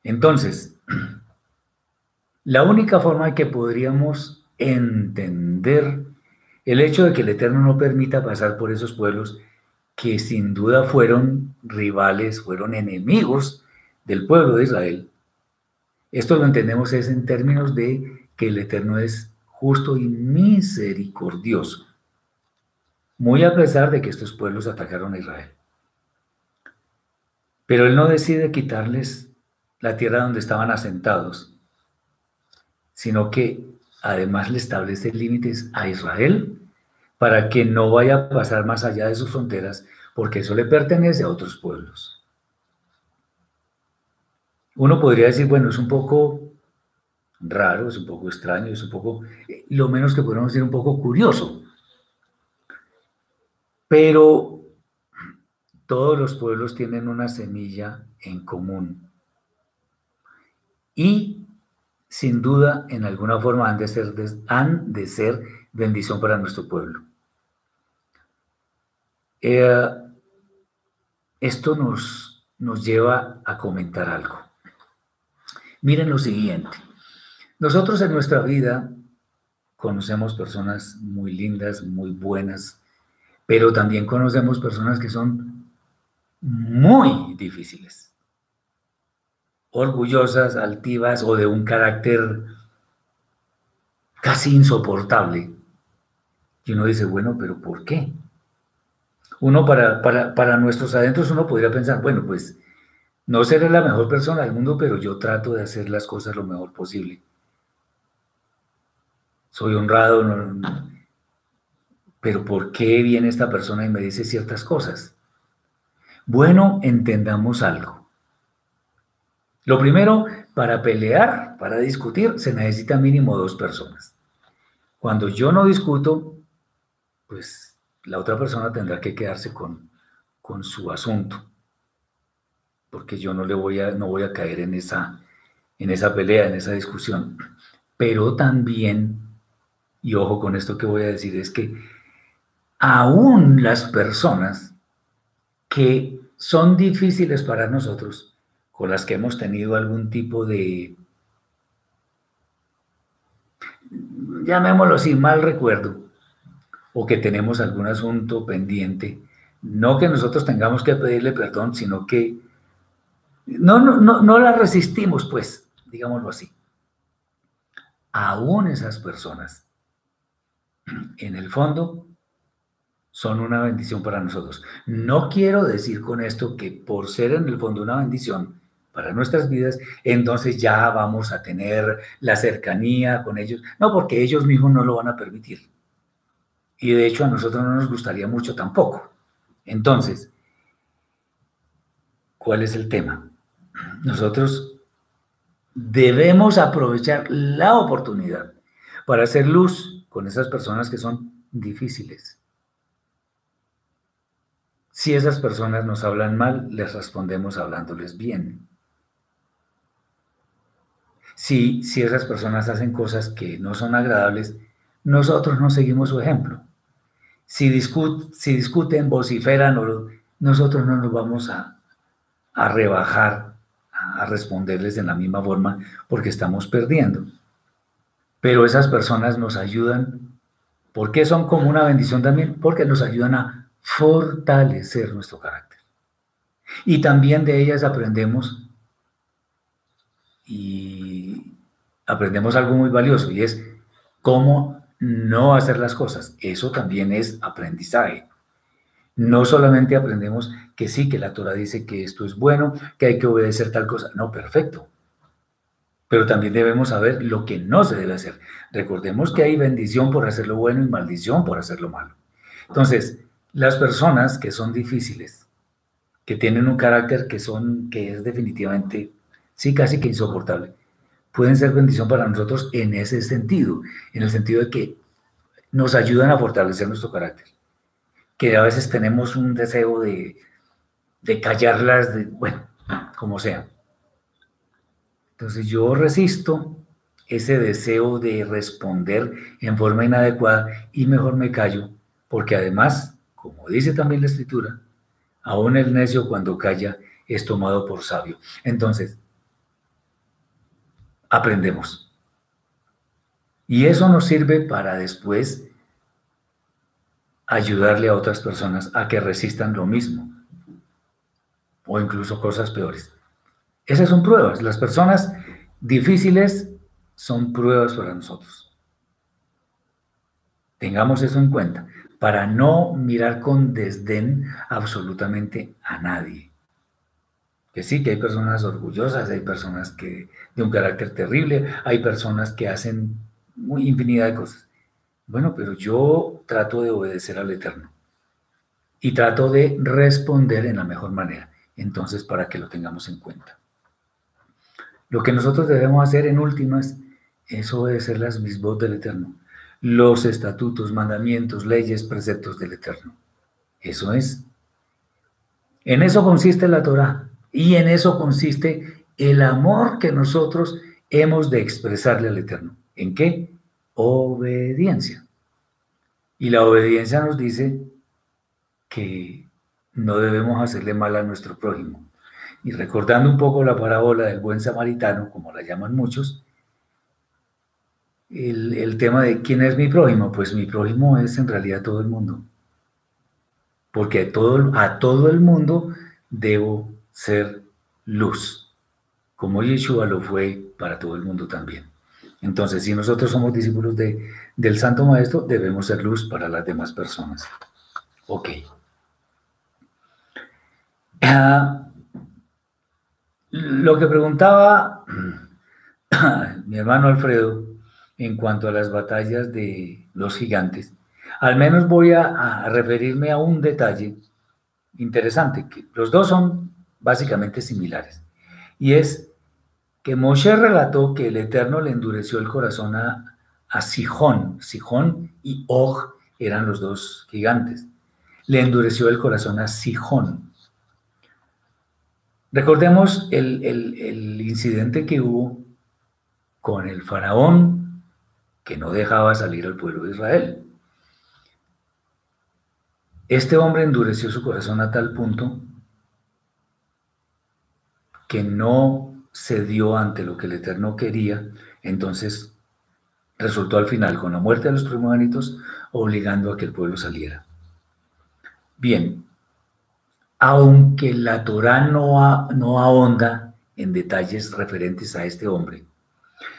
Entonces, <clears throat> la única forma en que podríamos entender el hecho de que el Eterno no permita pasar por esos pueblos que sin duda fueron rivales, fueron enemigos del pueblo de Israel, esto lo entendemos es en términos de que el Eterno es justo y misericordioso, muy a pesar de que estos pueblos atacaron a Israel. Pero Él no decide quitarles la tierra donde estaban asentados, sino que Además, le establece límites a Israel para que no vaya a pasar más allá de sus fronteras, porque eso le pertenece a otros pueblos. Uno podría decir, bueno, es un poco raro, es un poco extraño, es un poco, lo menos que podemos decir, un poco curioso. Pero todos los pueblos tienen una semilla en común. Y sin duda, en alguna forma han de ser, han de ser bendición para nuestro pueblo. Eh, esto nos, nos lleva a comentar algo. Miren lo siguiente. Nosotros en nuestra vida conocemos personas muy lindas, muy buenas, pero también conocemos personas que son muy difíciles orgullosas, altivas o de un carácter casi insoportable. Y uno dice, bueno, pero ¿por qué? Uno para, para, nuestros adentros uno podría pensar, bueno, pues no seré la mejor persona del mundo, pero yo trato de hacer las cosas lo mejor posible. Soy honrado, pero ¿por qué viene esta persona y me dice ciertas cosas? Bueno, entendamos algo. Lo primero, para pelear, para discutir, se necesita mínimo dos personas. Cuando yo no discuto, pues la otra persona tendrá que quedarse con, con su asunto, porque yo no le voy a, no voy a caer en esa, en esa pelea, en esa discusión. Pero también, y ojo con esto que voy a decir, es que aún las personas que son difíciles para nosotros, con las que hemos tenido algún tipo de, llamémoslo así, mal recuerdo, o que tenemos algún asunto pendiente, no que nosotros tengamos que pedirle perdón, sino que no, no, no, no la resistimos, pues, digámoslo así. Aún esas personas, en el fondo, son una bendición para nosotros. No quiero decir con esto que por ser en el fondo una bendición, para nuestras vidas, entonces ya vamos a tener la cercanía con ellos. No, porque ellos mismos no lo van a permitir. Y de hecho a nosotros no nos gustaría mucho tampoco. Entonces, ¿cuál es el tema? Nosotros debemos aprovechar la oportunidad para hacer luz con esas personas que son difíciles. Si esas personas nos hablan mal, les respondemos hablándoles bien. Si, esas personas hacen cosas que no son agradables, nosotros no seguimos su ejemplo. Si, discuten, vociferan, nosotros no nos vamos a, a rebajar, a responderles de la misma forma, porque estamos perdiendo. Pero esas personas nos ayudan. ¿Por qué son como una bendición también? Porque nos ayudan a fortalecer nuestro carácter. Y también de ellas aprendemos y aprendemos algo muy valioso y es cómo no hacer las cosas. Eso también es aprendizaje. No solamente aprendemos que sí, que la Torah dice que esto es bueno, que hay que obedecer tal cosa. No, perfecto. Pero también debemos saber lo que no se debe hacer. Recordemos que hay bendición por hacer lo bueno y maldición por hacer lo malo. Entonces, las personas que son difíciles, que tienen un carácter que son, que es definitivamente, sí, casi que insoportable, pueden ser bendición para nosotros en ese sentido, en el sentido de que nos ayudan a fortalecer nuestro carácter. Que a veces tenemos un deseo de, de callarlas, de, bueno, como sea. Entonces yo resisto ese deseo de responder en forma inadecuada y mejor me callo, porque además como dice también la escritura, aún el necio cuando calla es tomado por sabio. Entonces, aprendemos. Y eso nos sirve para después ayudarle a otras personas a que resistan lo mismo o incluso cosas peores. Esas son pruebas. Las personas difíciles son pruebas para nosotros. Tengamos eso en cuenta para no mirar con desdén absolutamente a nadie. Que sí, que hay personas orgullosas, hay personas que de un carácter terrible, hay personas que hacen infinidad de cosas. Bueno, pero yo trato de obedecer al Eterno y trato de responder en la mejor manera. Entonces, para que lo tengamos en cuenta. Lo que nosotros debemos hacer en último es, obedecer las mismas del Eterno los estatutos, mandamientos, leyes, preceptos del Eterno. Eso es. En eso consiste la Torah y en eso consiste el amor que nosotros hemos de expresarle al Eterno. ¿En qué? Obediencia. Y la obediencia nos dice que no debemos hacerle mal a nuestro prójimo. Y recordando un poco la parábola del buen samaritano, como la llaman muchos, el, tema de quién es mi prójimo, pues mi prójimo es en realidad todo el mundo. Porque a todo, a todo el mundo debo ser luz, como Yeshua lo fue para todo el mundo también. Entonces, si nosotros somos discípulos de, del Santo Maestro, debemos ser luz para las demás personas. Ok. Ah, lo que preguntaba <clears throat> mi hermano Alfredo en cuanto a las batallas de los gigantes, al menos voy a, referirme a un detalle interesante, que los dos son básicamente similares, y es que Moshe relató que el Eterno le endureció el corazón a, a Sijón, Sijón y Og eran los dos gigantes, le endureció el corazón a Sijón. Recordemos el, el incidente que hubo con el faraón que no dejaba salir al pueblo de Israel. Este hombre endureció su corazón a tal punto que no cedió ante lo que el Eterno quería, entonces resultó al final con la muerte de los primogénitos obligando a que el pueblo saliera. Bien, aunque la Torah no, no ahonda en detalles referentes a este hombre,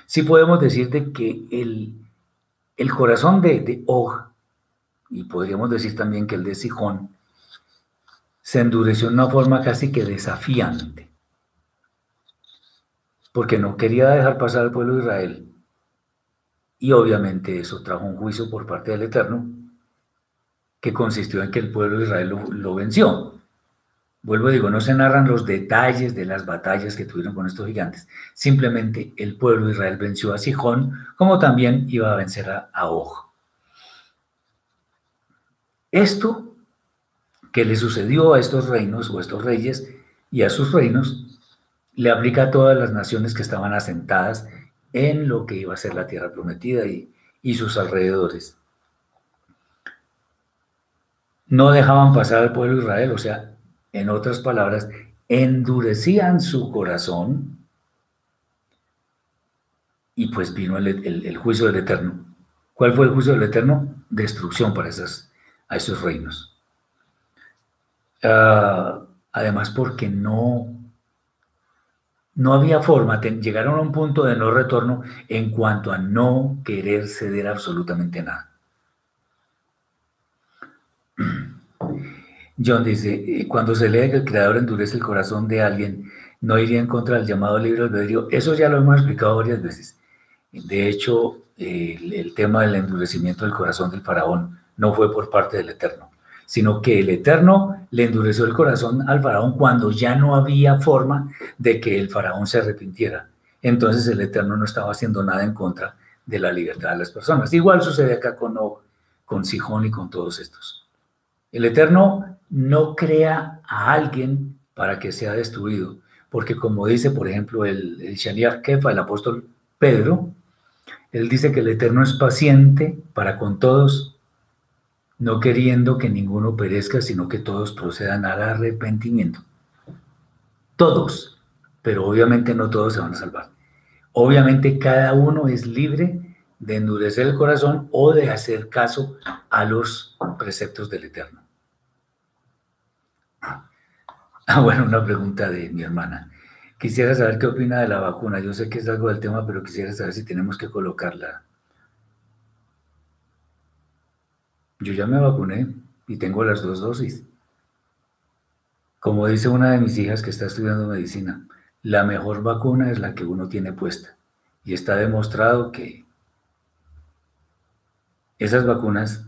sí podemos decirte que el, el corazón de, de Og, y podríamos decir también que el de Sijón, se endureció de una forma casi que desafiante. Porque no quería dejar pasar al pueblo de Israel. Y obviamente eso trajo un juicio por parte del Eterno, que consistió en que el pueblo de Israel lo, venció. Vuelvo a digo, no se narran los detalles de las batallas que tuvieron con estos gigantes. Simplemente el pueblo de Israel venció a Sijón, como también iba a vencer a, a Og. Esto que le sucedió a estos reinos o a estos reyes y a sus reinos, le aplica a todas las naciones que estaban asentadas en lo que iba a ser la tierra prometida y, sus alrededores. No dejaban pasar al pueblo de Israel, o sea, en otras palabras, endurecían su corazón y pues vino el, juicio del Eterno. ¿Cuál fue el juicio del Eterno? Destrucción para esas, a esos reinos. Ah, además, porque no no había forma, llegaron a un punto de no retorno en cuanto a no querer ceder absolutamente nada. <clears throat> John dice, eh, cuando se lee que el creador endurece el corazón de alguien, no iría en contra del llamado libre albedrío. Eso ya lo hemos explicado varias veces. De hecho, el tema del endurecimiento del corazón del faraón no fue por parte del Eterno sino que el Eterno le endureció el corazón al faraón cuando ya no había forma de que el faraón se arrepintiera. Entonces el Eterno no estaba haciendo nada en contra de la libertad de las personas. Igual sucede acá con, con Sijón y con todos estos. El Eterno no crea a alguien para que sea destruido, porque como dice, por ejemplo, el, el Kefa, el apóstol Pedro, él dice que el Eterno es paciente para con todos no queriendo que ninguno perezca, sino que todos procedan al arrepentimiento. Todos, pero obviamente no todos se van a salvar. Obviamente cada uno es libre de endurecer el corazón o de hacer caso a los preceptos del Eterno. Ah, bueno, una pregunta de mi hermana. Quisiera saber qué opina de la vacuna. Yo sé que es algo del tema, pero quisiera saber si tenemos que colocarla. Yo ya me vacuné y tengo las dos dosis. Como dice una de mis hijas que está estudiando medicina, la mejor vacuna es la que uno tiene puesta. Y está demostrado que esas vacunas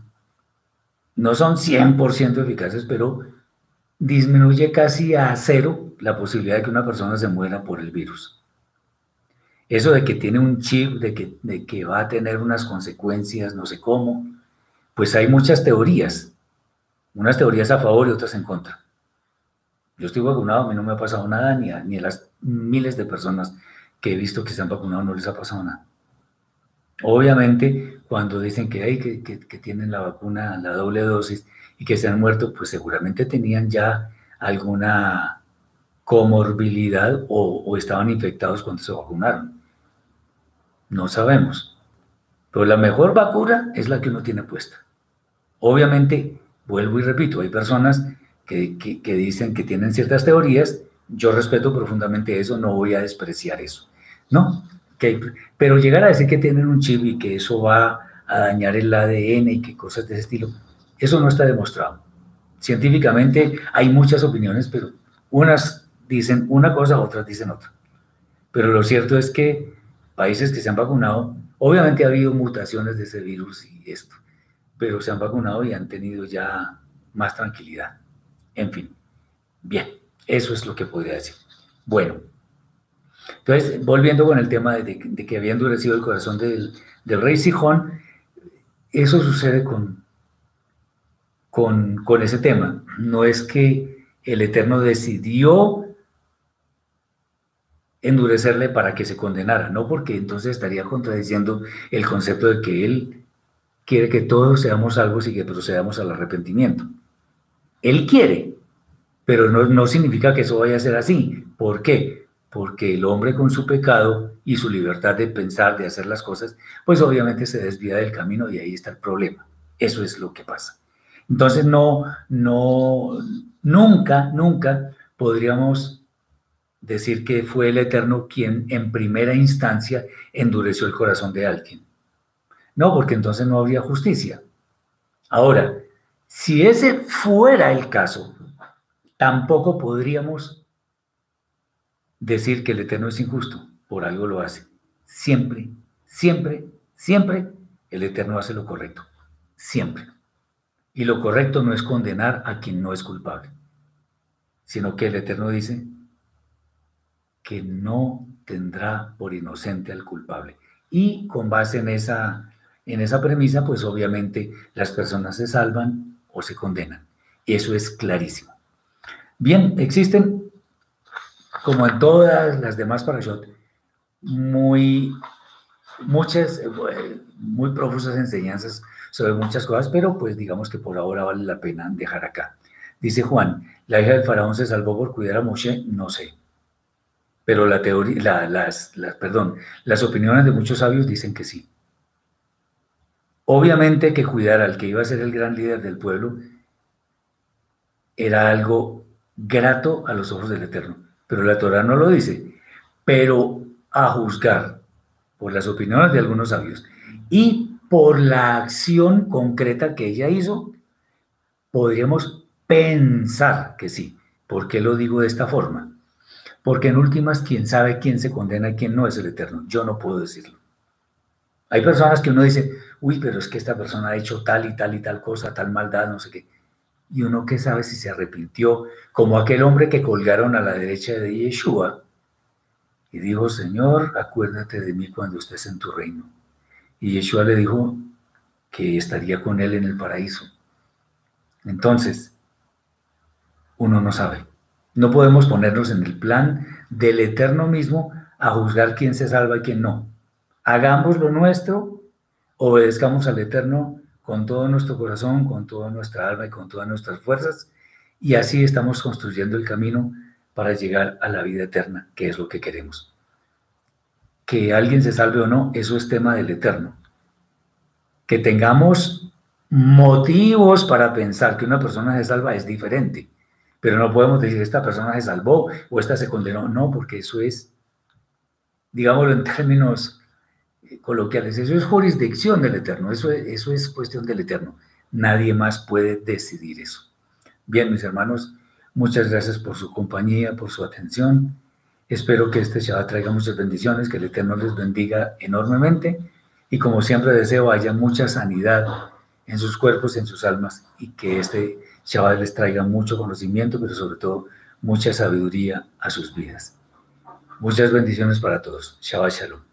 no son 100% eficaces, pero disminuye casi a cero la posibilidad de que una persona se muera por el virus. Eso de que tiene un chip, de que, de que va a tener unas consecuencias, no sé cómo, pues hay muchas teorías, unas teorías a favor y otras en contra. Yo estoy vacunado, a mí no me ha pasado nada, ni a, ni a las miles de personas que he visto que se han vacunado no les ha pasado nada. Obviamente, cuando dicen que hay que, que, tienen la vacuna, la doble dosis y que se han muerto, pues seguramente tenían ya alguna comorbilidad o, o estaban infectados cuando se vacunaron. No sabemos. Pero la mejor vacuna es la que uno tiene puesta. Obviamente, vuelvo y repito, hay personas que, dicen que tienen ciertas teorías, yo respeto profundamente eso, no voy a despreciar eso, ¿no? pero llegar a decir que tienen un chip y que eso va a dañar el ADN y que cosas de ese estilo, eso no está demostrado. Científicamente hay muchas opiniones, pero unas dicen una cosa, otras dicen otra. Pero lo cierto es que países que se han vacunado, obviamente ha habido mutaciones de ese virus y esto, pero se han vacunado y han tenido ya más tranquilidad. En fin, bien, eso es lo que podría decir. Bueno, entonces, volviendo con el tema de, que había endurecido el corazón del, rey Sijón, eso sucede con, con, con ese tema. No es que el Eterno decidió endurecerle para que se condenara, no porque entonces estaría contradiciendo el concepto de que él quiere que todos seamos salvos y que procedamos al arrepentimiento. Él quiere, pero no, significa que eso vaya a ser así. ¿Por qué? Porque el hombre con su pecado y su libertad de pensar, de hacer las cosas, pues obviamente se desvía del camino y ahí está el problema. Eso es lo que pasa. Entonces no, no, nunca, nunca podríamos decir que fue el Eterno quien en primera instancia endureció el corazón de alguien. No, porque entonces no habría justicia. Ahora, si ese fuera el caso, tampoco podríamos decir que el Eterno es injusto. por algo lo hace. Siempre, siempre, siempre el Eterno hace lo correcto. Siempre. Y lo correcto no es condenar a quien no es culpable, sino que el Eterno dice que no tendrá por inocente al culpable. Y con base en esa, en esa premisa, pues obviamente las personas se salvan o se condenan. Eso es clarísimo. Bien, existen, como en todas las demás parashot, muy, muchas, eh, muy profusas enseñanzas sobre muchas cosas, pero pues digamos que por ahora vale la pena dejar acá. Dice Juan, ¿la hija del faraón se salvó por cuidar a Moshe? No sé. Pero la teoría, las, perdón, las opiniones de muchos sabios dicen que sí. Obviamente que cuidar al que iba a ser el gran líder del pueblo era algo grato a los ojos del Eterno, pero la Torah no lo dice. Pero a juzgar por las opiniones de algunos sabios y por la acción concreta que ella hizo, podríamos pensar que sí. ¿Por qué lo digo de esta forma? Porque en últimas, quien sabe quién se condena y quién no es el Eterno. Yo no puedo decirlo. Hay personas que uno dice, uy, pero es que esta persona ha hecho tal y tal y tal cosa, tal maldad, no sé qué. Y uno que sabe si se arrepintió, como aquel hombre que colgaron a la derecha de Yeshua, y dijo, Señor, acuérdate de mí cuando estés en tu reino. Y Yeshua le dijo que estaría con él en el paraíso. Entonces, uno no sabe. No podemos ponernos en el plan del eterno mismo a juzgar quién se salva y quién no. Hagamos lo nuestro, obedezcamos al eterno con todo nuestro corazón, con toda nuestra alma y con todas nuestras fuerzas, y así estamos construyendo el camino para llegar a la vida eterna, que es lo que queremos. Que alguien se salve o no, eso es tema del eterno. Que tengamos motivos para pensar que una persona se salva es diferente, pero no podemos decir esta persona se salvó o esta se condenó, no, porque eso es, digámoslo en términos coloquiales, eso es jurisdicción del Eterno, eso eso es cuestión del Eterno. Nadie más puede decidir eso. Bien, mis hermanos, Muchas gracias por su compañía, por su atención. Espero que este Shabbat traiga muchas bendiciones, que el Eterno les bendiga enormemente y como siempre deseo haya mucha sanidad en sus cuerpos, en sus almas y que este Shabbat les traiga mucho conocimiento, pero sobre todo mucha sabiduría a sus vidas. Muchas bendiciones para todos. Shabbat Shalom.